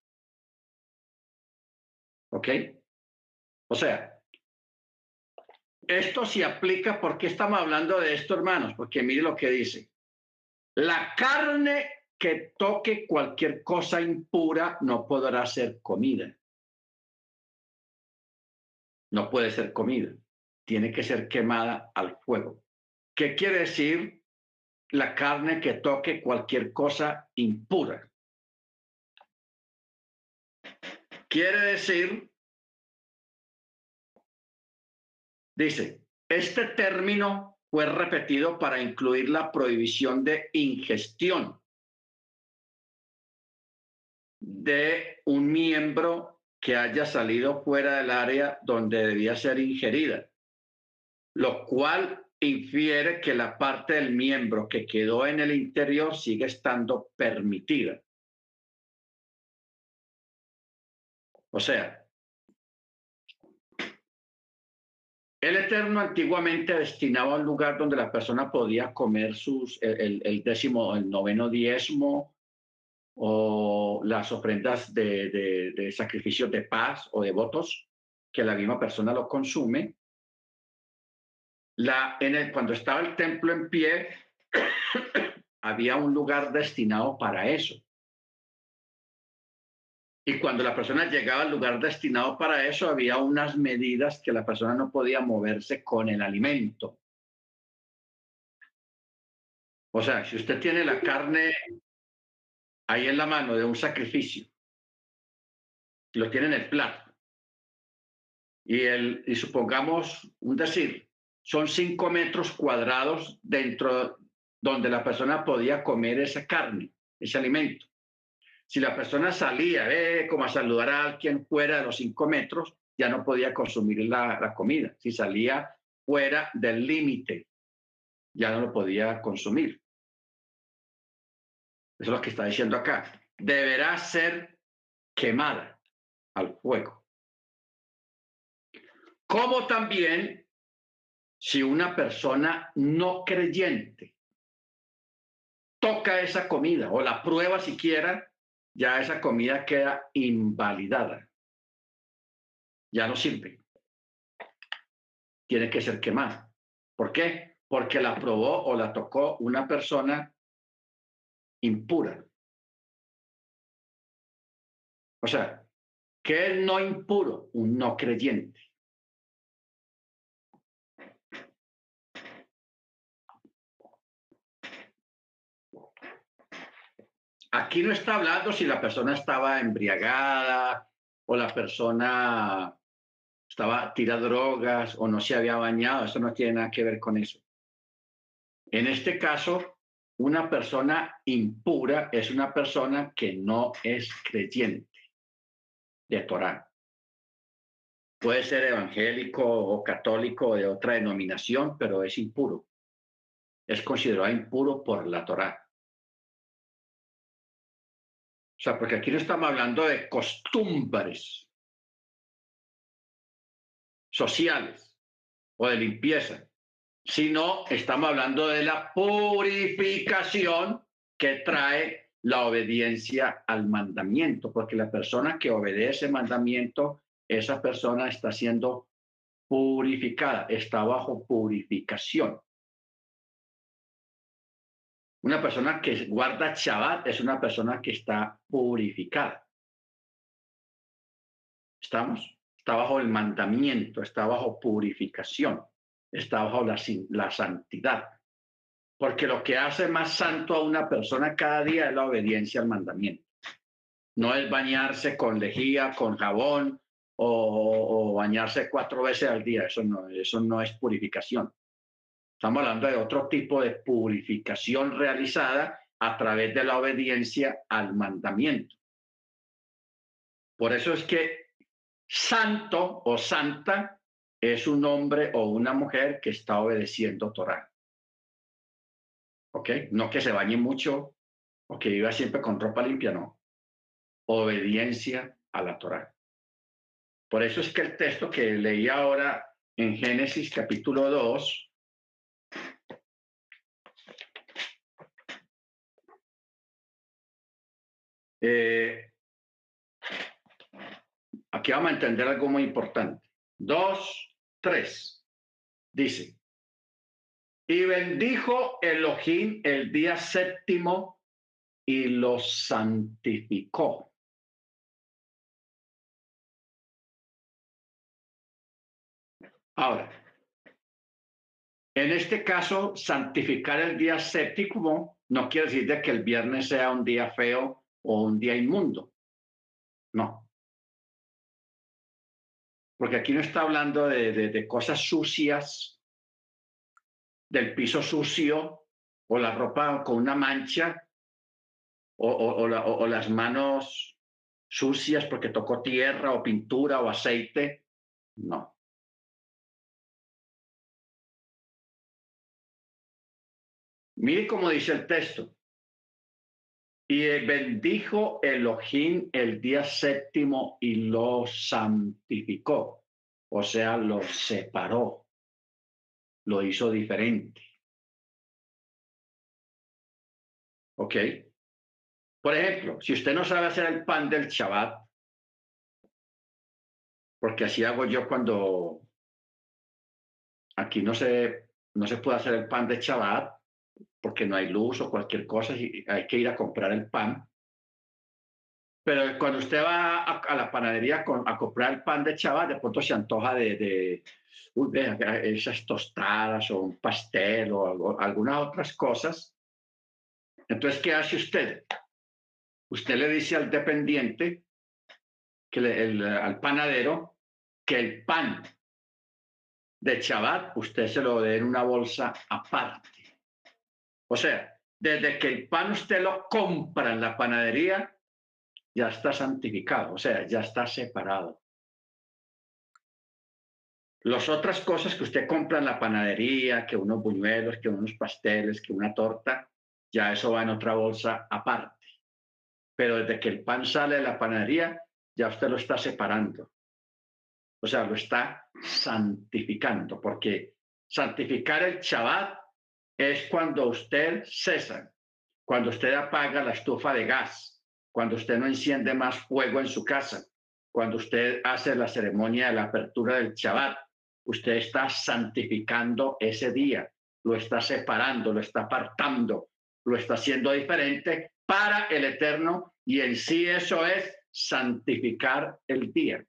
¿Ok? O sea, esto se aplica, ¿por qué estamos hablando de esto, hermanos? Porque mire lo que dice. La carne que toque cualquier cosa impura no podrá ser comida. No puede ser comida. Tiene que ser quemada al fuego. ¿Qué quiere decir la carne que toque cualquier cosa impura? Quiere decir, dice, este término fue repetido para incluir la prohibición de ingestión de un miembro que haya salido fuera del área donde debía ser ingerida, lo cual infiere que la parte del miembro que quedó en el interior sigue estando permitida. O sea, el Eterno antiguamente destinaba un lugar donde la persona podía comer sus, el, décimo, el noveno diezmo o las ofrendas de, sacrificios de paz o de votos, que la misma persona lo consume. La, en cuando estaba el templo en pie, había un lugar destinado para eso. Y cuando la persona llegaba al lugar destinado para eso, había unas medidas que la persona no podía moverse con el alimento. O sea, si usted tiene la carne ahí en la mano de un sacrificio, lo tiene en el plato, y, el, y supongamos, un decir, son cinco metros cuadrados dentro donde la persona podía comer esa carne, ese alimento. Si la persona salía eh, como a saludar a alguien fuera de los cinco metros, ya no podía consumir la, comida. Si salía fuera del límite, ya no lo podía consumir. Eso es lo que está diciendo acá. Deberá ser quemada al fuego. Como también si una persona no creyente toca esa comida o la prueba siquiera, ya esa comida queda invalidada. Ya no sirve. Tiene que ser quemada. ¿Por qué? Porque la probó o la tocó una persona impura. O sea, ¿qué es no impuro? Un no creyente. Aquí no está hablando si la persona estaba embriagada o la persona estaba tira drogas o no se había bañado. Eso no tiene nada que ver con eso. En este caso, una persona impura es una persona que no es creyente de Torah. Puede ser evangélico o católico de otra denominación, pero es impuro. Es considerado impuro por la Torah. O sea, porque aquí no estamos hablando de costumbres sociales o de limpieza, sino estamos hablando de la purificación que trae la obediencia al mandamiento, porque la persona que obedece el mandamiento, esa persona está siendo purificada, está bajo purificación. Una persona que guarda Shabbat es una persona que está purificada. ¿Estamos? Está bajo el mandamiento, está bajo purificación, está bajo la, santidad. Porque lo que hace más santo a una persona cada día es la obediencia al mandamiento. No es bañarse con lejía, con jabón o, o bañarse cuatro veces al día. Eso no, eso no es purificación. Estamos hablando de otro tipo de purificación realizada a través de la obediencia al mandamiento. Por eso es que santo o santa es un hombre o una mujer que está obedeciendo Torah. ¿Ok? No que se bañe mucho o que viva siempre con ropa limpia, no. Obediencia a la Torah. Por eso es que el texto que leí ahora en Génesis capítulo 2, Eh, aquí vamos a entender algo muy importante. Dos, tres. Dice, y bendijo Elohim el día séptimo y lo santificó. Ahora, en este caso, santificar el día séptimo no quiere decir de que el viernes sea un día feo o un día inmundo. No. Porque aquí no está hablando de, cosas sucias, del piso sucio o la ropa con una mancha o las manos sucias porque tocó tierra o pintura o aceite. No. Mire cómo dice el texto. Y bendijo Elohim el día séptimo y lo santificó, o sea, lo separó, lo hizo diferente. ¿Ok? Por ejemplo, si usted no sabe hacer el pan del Shabbat, porque así hago yo cuando aquí no se, no se puede hacer el pan de Shabbat, porque no hay luz o cualquier cosa y hay que ir a comprar el pan. Pero cuando usted va a, la panadería a comprar el pan de chaval, de pronto se antoja de, esas tostadas o un pastel o algunas otras cosas. Entonces, ¿qué hace usted? Usted le dice al dependiente, que al panadero, que el pan de chaval usted se lo dé en una bolsa aparte o sea, desde que el pan usted lo compra en la panadería, ya está santificado, o sea, ya está separado. Las otras cosas que usted compra en la panadería, que unos buñuelos, que unos pasteles, que una torta, ya eso va en otra bolsa aparte. Pero desde que el pan sale de la panadería, ya usted lo está separando. O sea, lo está santificando, porque santificar el Shabbat es cuando usted cesa, cuando usted apaga la estufa de gas, cuando usted no enciende más fuego en su casa, cuando usted hace la ceremonia de la apertura del Shabbat, usted está santificando ese día, lo está separando, lo está apartando, lo está haciendo diferente para el eterno y en sí eso es santificar el día.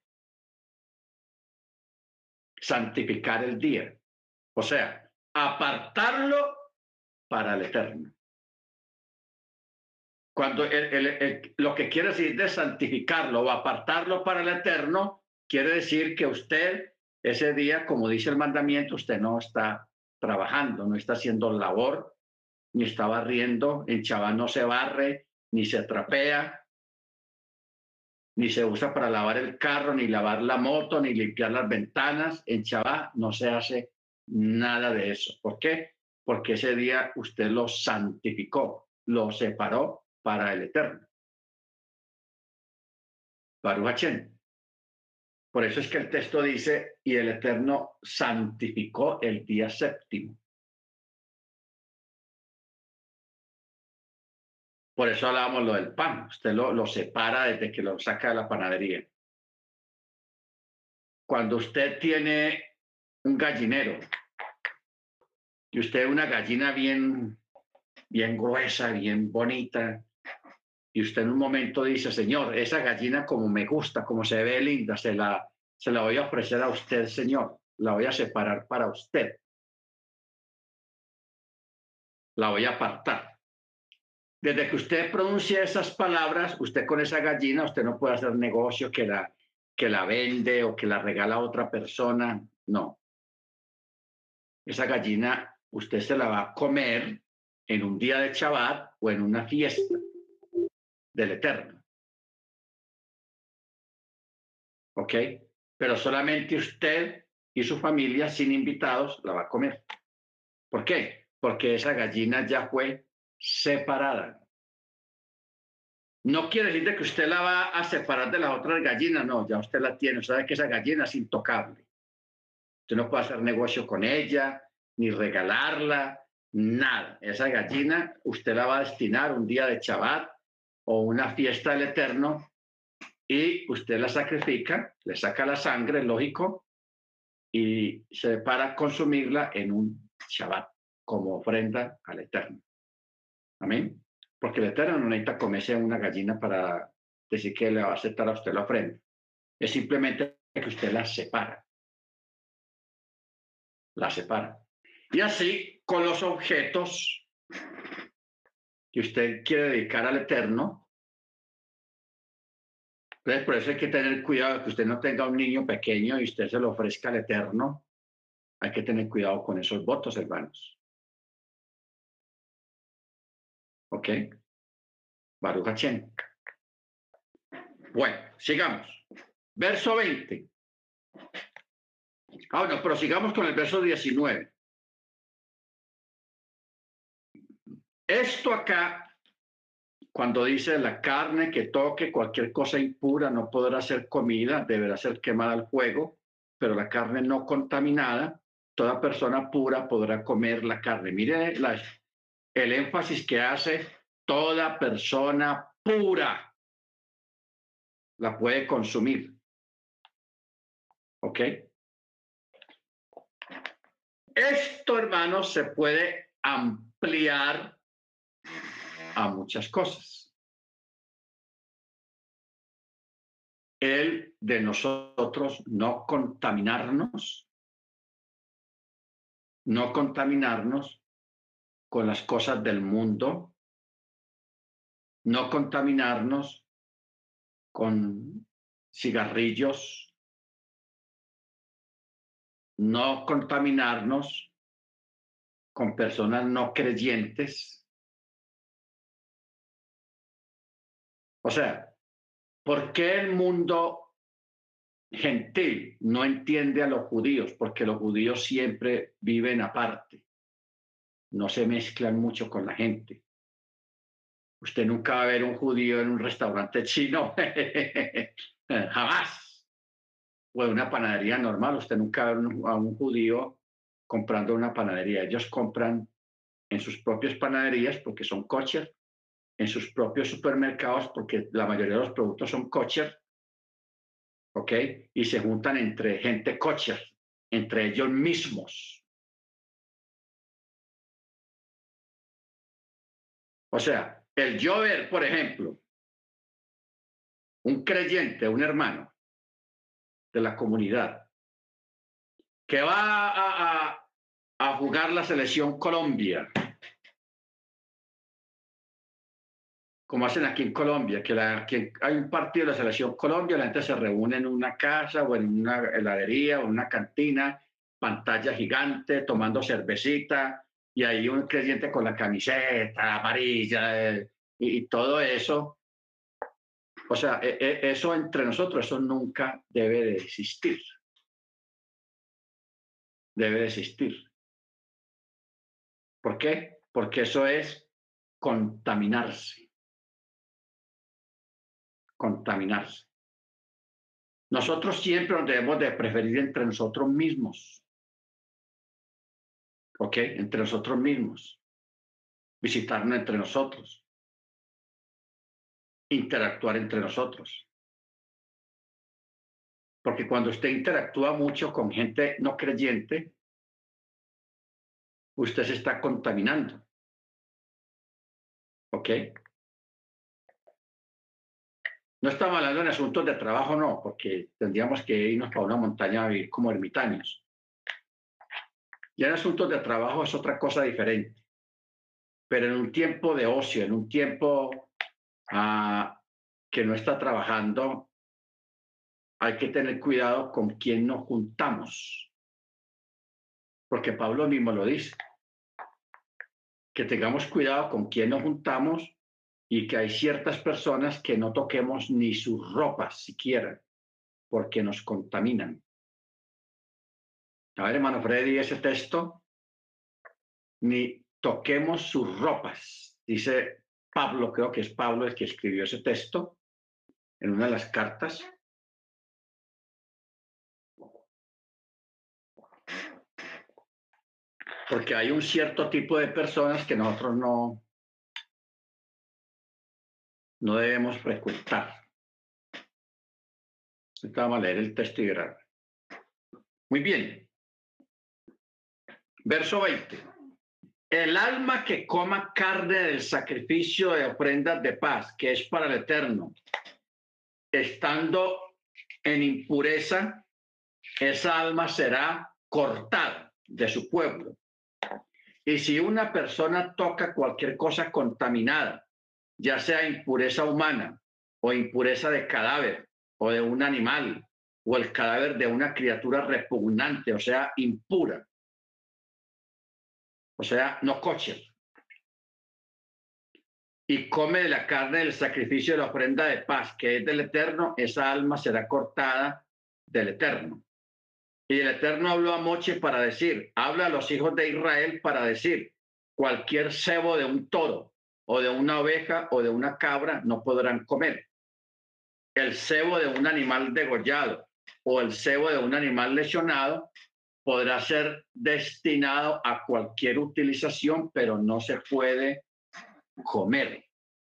Santificar el día. O sea, apartarlo para el eterno. Cuando lo que quiere decir de santificarlo o apartarlo para el eterno, quiere decir que usted ese día, como dice el mandamiento, usted no está trabajando, no está haciendo labor, ni está barriendo, en Chabá no se barre, ni se trapea, ni se usa para lavar el carro, ni lavar la moto, ni limpiar las ventanas. En Chabá no se hace nada de eso. ¿Por qué? Porque ese día usted lo santificó, lo separó para el eterno. Baruch Por eso es que el texto dice, y el eterno santificó el día séptimo. Por eso hablábamos lo del pan. Usted lo, lo separa desde que lo saca de la panadería. Cuando usted tiene un gallinero y usted una gallina bien, bien gruesa, bien bonita, y usted en un momento dice, Señor, esa gallina como me gusta, como se ve linda, se la, se la voy a ofrecer a usted, Señor, la voy a separar para usted. La voy a apartar. Desde que usted pronuncia esas palabras, usted con esa gallina, usted no puede hacer negocio que la, que la vende o que la regala a otra persona. No. Esa gallina usted se la va a comer en un día de Shabbat o en una fiesta del Eterno. ¿Ok? Pero solamente usted y su familia sin invitados la va a comer. ¿Por qué? Porque esa gallina ya fue separada. No quiere decir que usted la va a separar de las otras gallinas, no, ya usted la tiene, sabe que esa gallina es intocable. Usted no puede hacer negocio con ella, ni regalarla, nada. Esa gallina usted la va a destinar un día de Shabbat o una fiesta del Eterno y usted la sacrifica, le saca la sangre, lógico, y se para consumirla en un Shabbat como ofrenda al Eterno. Amén. Porque el Eterno no necesita comerse una gallina para decir que le va a aceptar a usted la ofrenda. Es simplemente que usted la separa. La separa. Y así con los objetos que usted quiere dedicar al Eterno. Entonces, por eso hay que tener cuidado de que usted no tenga un niño pequeño y usted se lo ofrezca al Eterno. Hay que tener cuidado con esos votos, hermanos. ¿Ok? Baruch Bueno, sigamos. Verso 20. Ah, bueno, pero con el verso 19. Esto acá, cuando dice la carne que toque cualquier cosa impura no podrá ser comida, deberá ser quemada al fuego, pero la carne no contaminada, toda persona pura podrá comer la carne. Mire el énfasis que hace toda persona pura la puede consumir. ¿Ok? Esto, hermanos, se puede ampliar a muchas cosas. El de nosotros no contaminarnos, no contaminarnos con las cosas del mundo, no contaminarnos con cigarrillos, no contaminarnos con personas no creyentes, O sea, ¿por qué el mundo gentil no entiende a los judíos? Porque los judíos siempre viven aparte, no se mezclan mucho con la gente. Usted nunca va a ver un judío en un restaurante chino, jamás. O en una panadería normal, usted nunca va a ver a un judío comprando una panadería. Ellos compran en sus propias panaderías porque son coches en sus propios supermercados, porque la mayoría de los productos son kosher, ¿ok? Y se juntan entre gente kosher, entre ellos mismos. O sea, el yo ver, por ejemplo, un creyente, un hermano de la comunidad, que va a, jugar la selección Colombia, como hacen aquí en Colombia, que, la, que, hay un partido de la selección Colombia, la gente se reúne en una casa o en una heladería o en una cantina, pantalla gigante, tomando cervecita, y ahí un creyente con la camiseta amarilla eh, y, todo eso. O sea, e, e, eso entre nosotros, eso nunca debe de existir. Debe de existir. ¿Por qué? Porque eso es contaminarse contaminarse. Nosotros siempre debemos de preferir entre nosotros mismos. ¿Ok? Entre nosotros mismos. Visitarnos entre nosotros. Interactuar entre nosotros. Porque cuando usted interactúa mucho con gente no creyente, usted se está contaminando. ¿Ok? No estamos hablando de asuntos de trabajo, no, porque tendríamos que irnos para una montaña a vivir como ermitaños. Y en asuntos de trabajo es otra cosa diferente. Pero en un tiempo de ocio, en un tiempo ah, que no está trabajando, hay que tener cuidado con quién nos juntamos. Porque Pablo mismo lo dice. Que tengamos cuidado con quién nos juntamos y que hay ciertas personas que no toquemos ni sus ropas siquiera, porque nos contaminan. A ver, hermano Freddy, ese texto, ni toquemos sus ropas, dice Pablo, creo que es Pablo el que escribió ese texto en una de las cartas. Porque hay un cierto tipo de personas que nosotros no, no debemos frecuentar. Vamos a leer el texto y Muy bien. Verso 20. el alma que coma carne del sacrificio de ofrendas de paz, que es para el eterno, estando en impureza, esa alma será cortada de su pueblo. Y si una persona toca cualquier cosa contaminada, ya sea impureza humana o impureza de cadáver o de un animal o el cadáver de una criatura repugnante, o sea, impura, o sea, no coche, y come la carne del sacrificio de la ofrenda de paz, que es del Eterno, esa alma será cortada del Eterno. Y el Eterno habló a Moche para decir, habla a los hijos de Israel para decir, cualquier cebo de un toro o de una oveja o de una cabra no podrán comer. El cebo de un animal degollado o el cebo de un animal lesionado podrá ser destinado a cualquier utilización, pero no se puede comer,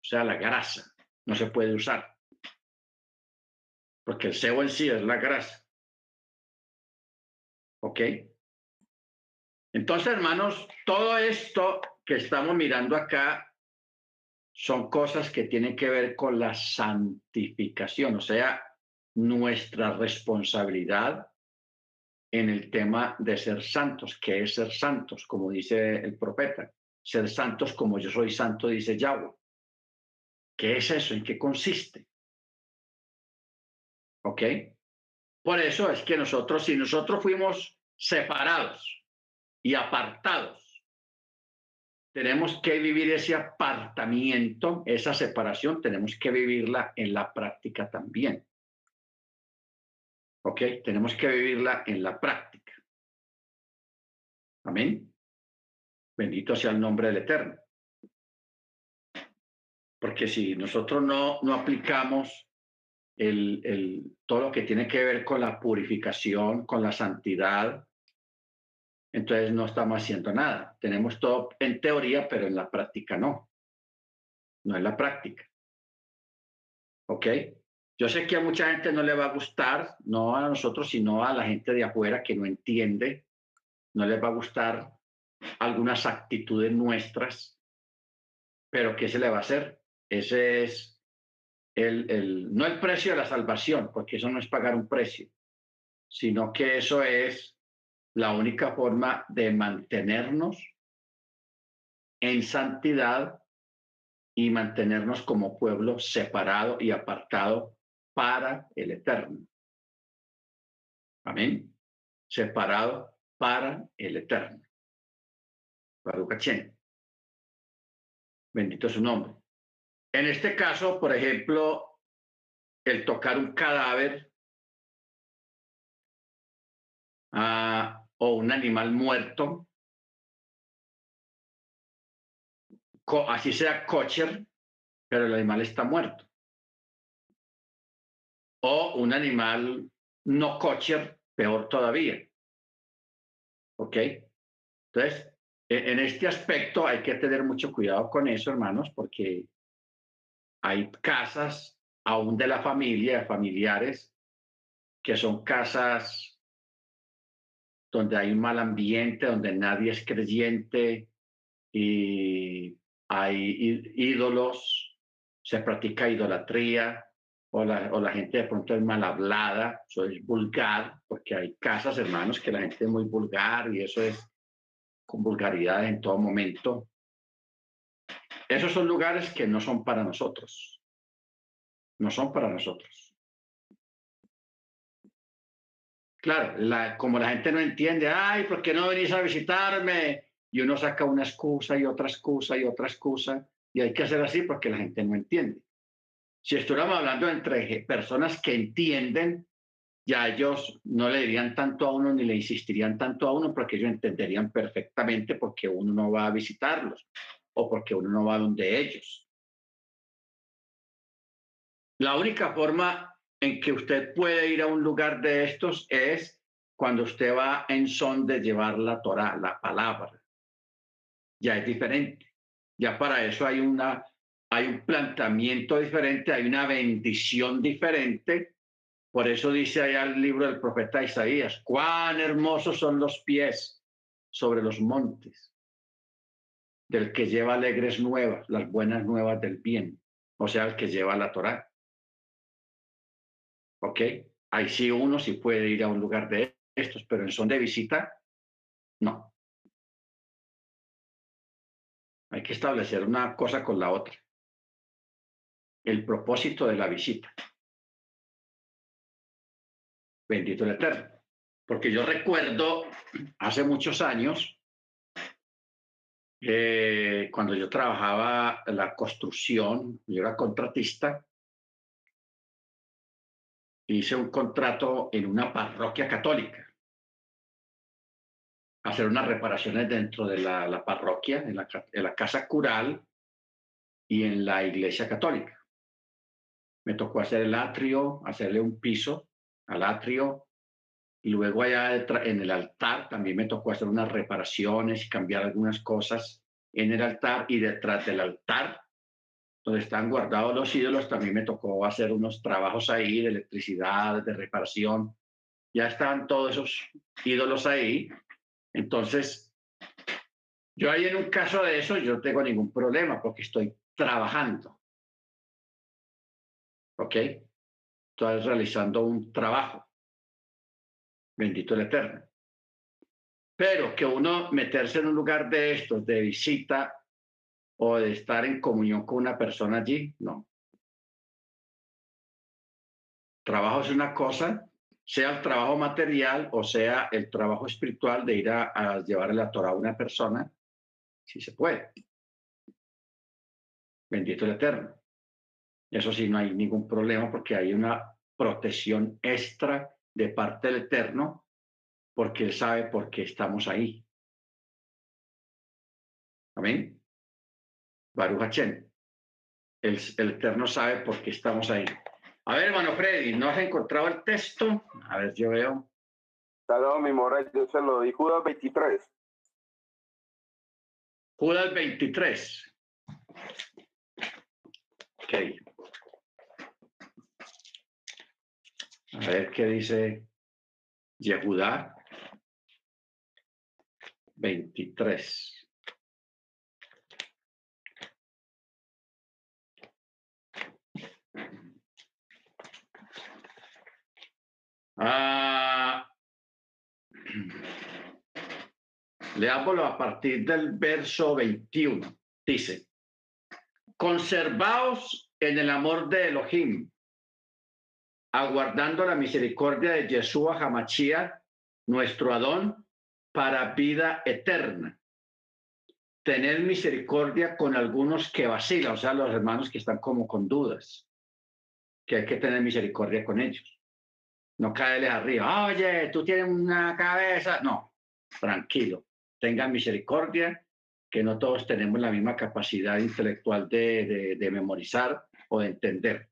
o sea, la grasa, no se puede usar. Porque el cebo en sí es la grasa. ¿Ok? Entonces, hermanos, todo esto que estamos mirando acá son cosas que tienen que ver con la santificación, o sea, nuestra responsabilidad en el tema de ser santos, que es ser santos, como dice el profeta, ser santos como yo soy santo, dice Yahweh. ¿Qué es eso? ¿En qué consiste? ¿Ok? Por eso es que nosotros, si nosotros fuimos separados y apartados, tenemos que vivir ese apartamiento, esa separación, tenemos que vivirla en la práctica también. ¿Ok? Tenemos que vivirla en la práctica. Amén. Bendito sea el nombre del Eterno. Porque si nosotros no, no aplicamos el, el, todo lo que tiene que ver con la purificación, con la santidad, entonces no estamos haciendo nada. Tenemos todo en teoría, pero en la práctica no. No en la práctica. ¿Ok? Yo sé que a mucha gente no le va a gustar, no a nosotros, sino a la gente de afuera que no entiende, no les va a gustar algunas actitudes nuestras, pero ¿qué se le va a hacer? Ese es el, el, no el precio de la salvación, porque eso no es pagar un precio, sino que eso es la única forma de mantenernos en santidad y mantenernos como pueblo separado y apartado para el eterno. Amén. Separado para el eterno. Bendito su nombre. En este caso, por ejemplo, el tocar un cadáver uh, o un animal muerto, así sea kosher, pero el animal está muerto. O un animal no kosher, peor todavía. ¿Ok? Entonces, e-, en este aspecto hay que tener mucho cuidado con eso, hermanos, porque hay casas, aún de la familia, familiares, que son casas donde hay un mal ambiente, donde nadie es creyente y hay ídolos, se practica idolatría, o la, o la gente de pronto es mal hablada, eso es vulgar, porque hay casas, hermanos, que la gente es muy vulgar y eso es con vulgaridad en todo momento. Esos son lugares que no son para nosotros. No son para nosotros. Claro, la, como la gente no entiende, ay, ¿por qué no venís a visitarme? Y uno saca una excusa y otra excusa y otra excusa. Y hay que hacer así porque la gente no entiende. Si estuviéramos hablando entre personas que entienden, ya ellos no le dirían tanto a uno ni le insistirían tanto a uno porque ellos entenderían perfectamente porque uno no va a visitarlos o porque uno no va donde ellos. La única forma en que usted puede ir a un lugar de estos es cuando usted va en son de llevar la Torah, la palabra. Ya es diferente. Ya para eso hay una hay un planteamiento diferente, hay una bendición diferente por eso dice allá el libro del profeta Isaías, cuán hermosos son los pies sobre los montes, del que lleva alegres nuevas, las buenas nuevas del bien, o sea, el que lleva la Torá. ¿Ok? Ahí sí uno sí puede ir a un lugar de estos, pero en son de visita, no. Hay que establecer una cosa con la otra. El propósito de la visita. Bendito el Eterno. Porque yo recuerdo hace muchos años, eh, cuando yo trabajaba en la construcción, yo era contratista, hice un contrato en una parroquia católica. Hacer unas reparaciones dentro de la, parroquia, en la, casa cural y en la iglesia católica. Me tocó hacer el atrio, hacerle un piso al atrio, y luego allá en el altar también me tocó hacer unas reparaciones cambiar algunas cosas en el altar y detrás del altar donde están guardados los ídolos también me tocó hacer unos trabajos ahí de electricidad, de reparación. Ya están todos esos ídolos ahí. Entonces, yo ahí en un caso de eso, yo no tengo ningún problema porque estoy trabajando. ¿Ok? Estoy realizando un trabajo. Bendito el Eterno. Pero que uno meterse en un lugar de estos, de visita o de estar en comunión con una persona allí, no. Trabajo es una cosa, sea el trabajo material o sea el trabajo espiritual de ir a, a llevar la Torah a una persona, si se puede. Bendito el Eterno. Eso sí, no hay ningún problema porque hay una protección extra de parte del Eterno, porque Él sabe por qué estamos ahí. Amén. Baruch El, el Eterno sabe por qué estamos ahí. A ver, hermano Freddy, ¿no has encontrado el texto? A ver, yo veo. Claro, mi moral, yo se lo di, Judas 23. Judas 23. Ok. A ver qué dice Yehudá 23. Ah, leámoslo a partir del verso 21. Dice, conservaos en el amor de Elohim aguardando la misericordia de Yeshua Hamachía, nuestro Adón, para vida eterna. Tener misericordia con algunos que vacilan, o sea, los hermanos que están como con dudas, que hay que tener misericordia con ellos. No caerles arriba, oye, tú tienes una cabeza. No, tranquilo, tengan misericordia, que no todos tenemos la misma capacidad intelectual de, de memorizar o de entender.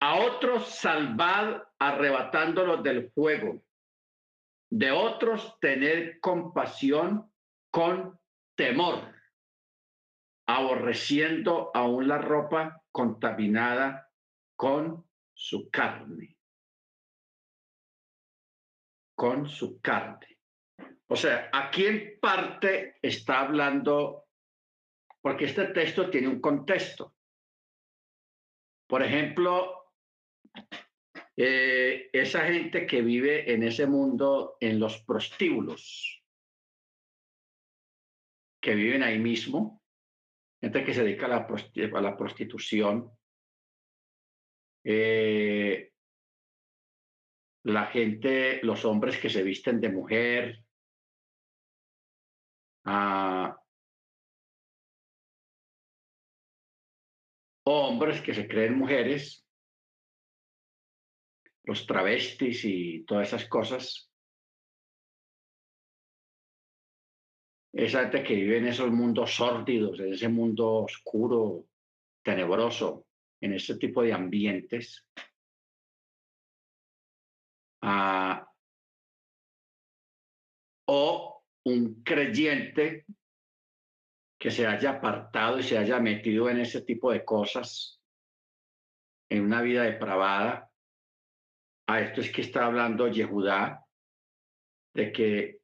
A otros salvad arrebatándolos del fuego, de otros tener compasión con temor, aborreciendo aún la ropa contaminada con su carne. Con su carne. O sea, aquí en parte está hablando, porque este texto tiene un contexto. Por ejemplo, eh, esa gente que vive en ese mundo, en los prostíbulos, que viven ahí mismo, gente que se dedica a la, a la prostitución, eh, la gente, los hombres que se visten de mujer, ah, hombres que se creen mujeres, los travestis y todas esas cosas. Esa gente que vive en esos mundos sórdidos, en ese mundo oscuro, tenebroso, en ese tipo de ambientes. Ah, o un creyente que se haya apartado y se haya metido en ese tipo de cosas, en una vida depravada, a esto es que está hablando Yehudá, de que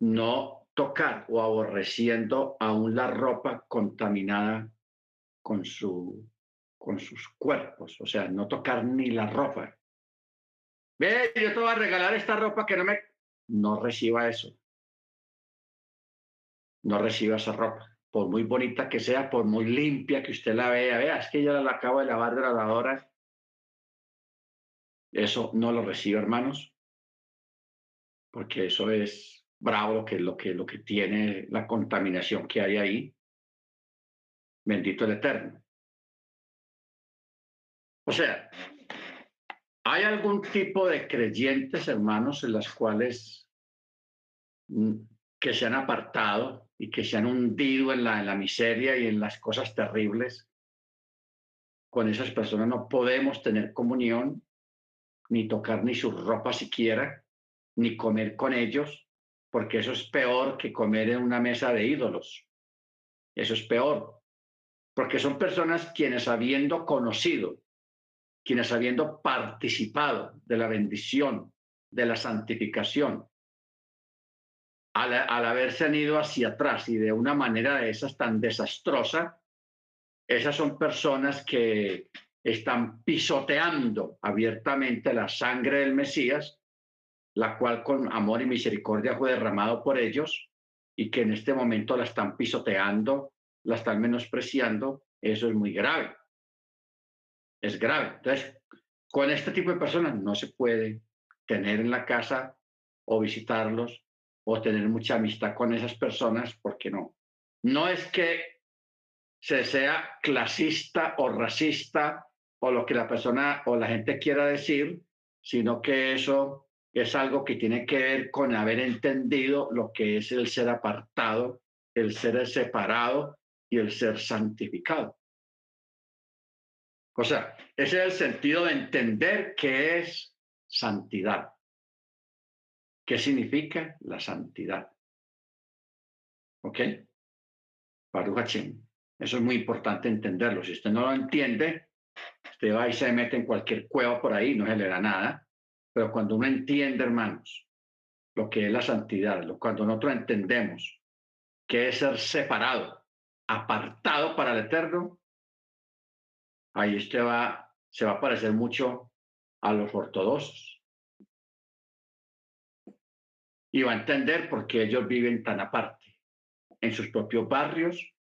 no tocar o aborreciendo aún la ropa contaminada con, su, con sus cuerpos, o sea, no tocar ni la ropa. Ve, yo te voy a regalar esta ropa que no me... No reciba eso. No reciba esa ropa. Por muy bonita que sea, por muy limpia que usted la vea, vea, es que yo la acabo de lavar de la lavadora. Eso no lo reciba, hermanos, porque eso es bravo lo que, lo que, lo que tiene la contaminación que hay ahí. Bendito el Eterno. O sea, hay algún tipo de creyentes, hermanos, en las cuales mm, que se han apartado y que se han hundido en la, en la miseria y en las cosas terribles. Con esas personas no podemos tener comunión, ni tocar ni su ropa siquiera, ni comer con ellos, porque eso es peor que comer en una mesa de ídolos. Eso es peor, porque son personas quienes habiendo conocido quienes habiendo participado de la bendición, de la santificación, al, haberse han ido hacia atrás y de una manera de esas tan desastrosa, esas son personas que están pisoteando abiertamente la sangre del Mesías, la cual con amor y misericordia fue derramado por ellos y que en este momento la están pisoteando, la están menospreciando, eso es muy grave es grave. Entonces, con este tipo de personas no se puede tener en la casa o visitarlos o tener mucha amistad con esas personas, porque no. No es que se sea clasista o racista o lo que la persona o la gente quiera decir, sino que eso es algo que tiene que ver con haber entendido lo que es el ser apartado, el ser separado y el ser santificado. O sea, ese es el sentido de entender qué es santidad. ¿Qué significa la santidad? ¿Ok? Baruch Eso es muy importante entenderlo. Si usted no lo entiende, usted va y se mete en cualquier cueva por ahí, no se le da nada. Pero cuando uno entiende, hermanos, lo que es la santidad, cuando nosotros entendemos que es ser separado, apartado para el eterno, ahí usted va, se va a parecer mucho a los ortodoxos. Y va a entender por qué ellos viven tan aparte, en sus propios barrios,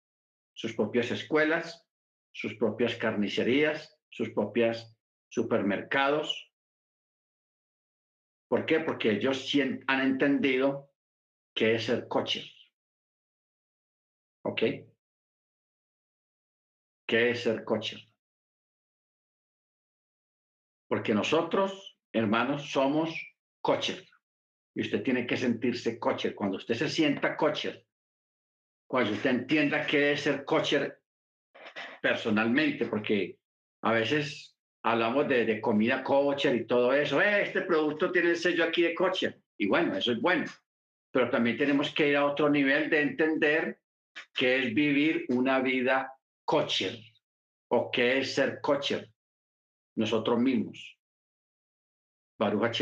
sus propias escuelas, sus propias carnicerías, sus propias supermercados. ¿Por qué? Porque ellos han entendido que es el coche. ¿Ok? ¿Qué es ser coche? Porque nosotros, hermanos, somos coches. Y usted tiene que sentirse coche. Cuando usted se sienta coche, cuando usted entienda qué es ser coche personalmente, porque a veces hablamos de, comida coche y todo eso. Eh, este producto tiene el sello aquí de coche. Y bueno, eso es bueno. Pero también tenemos que ir a otro nivel de entender qué es vivir una vida coche o qué es ser coche nosotros mismos. Baruch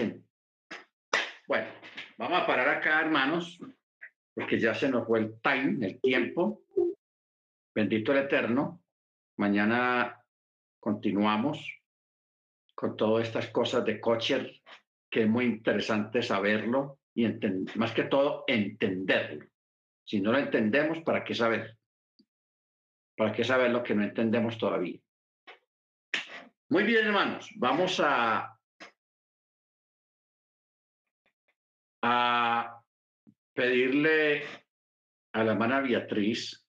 Bueno, vamos a parar acá, hermanos, porque ya se nos fue el time, el tiempo. Bendito el Eterno. Mañana continuamos con todas estas cosas de Kocher, que es muy interesante saberlo y más que todo entenderlo. Si no lo entendemos, ¿para qué saber? ¿Para qué saber lo que no entendemos todavía? Muy bien, hermanos, vamos a, a pedirle a la hermana Beatriz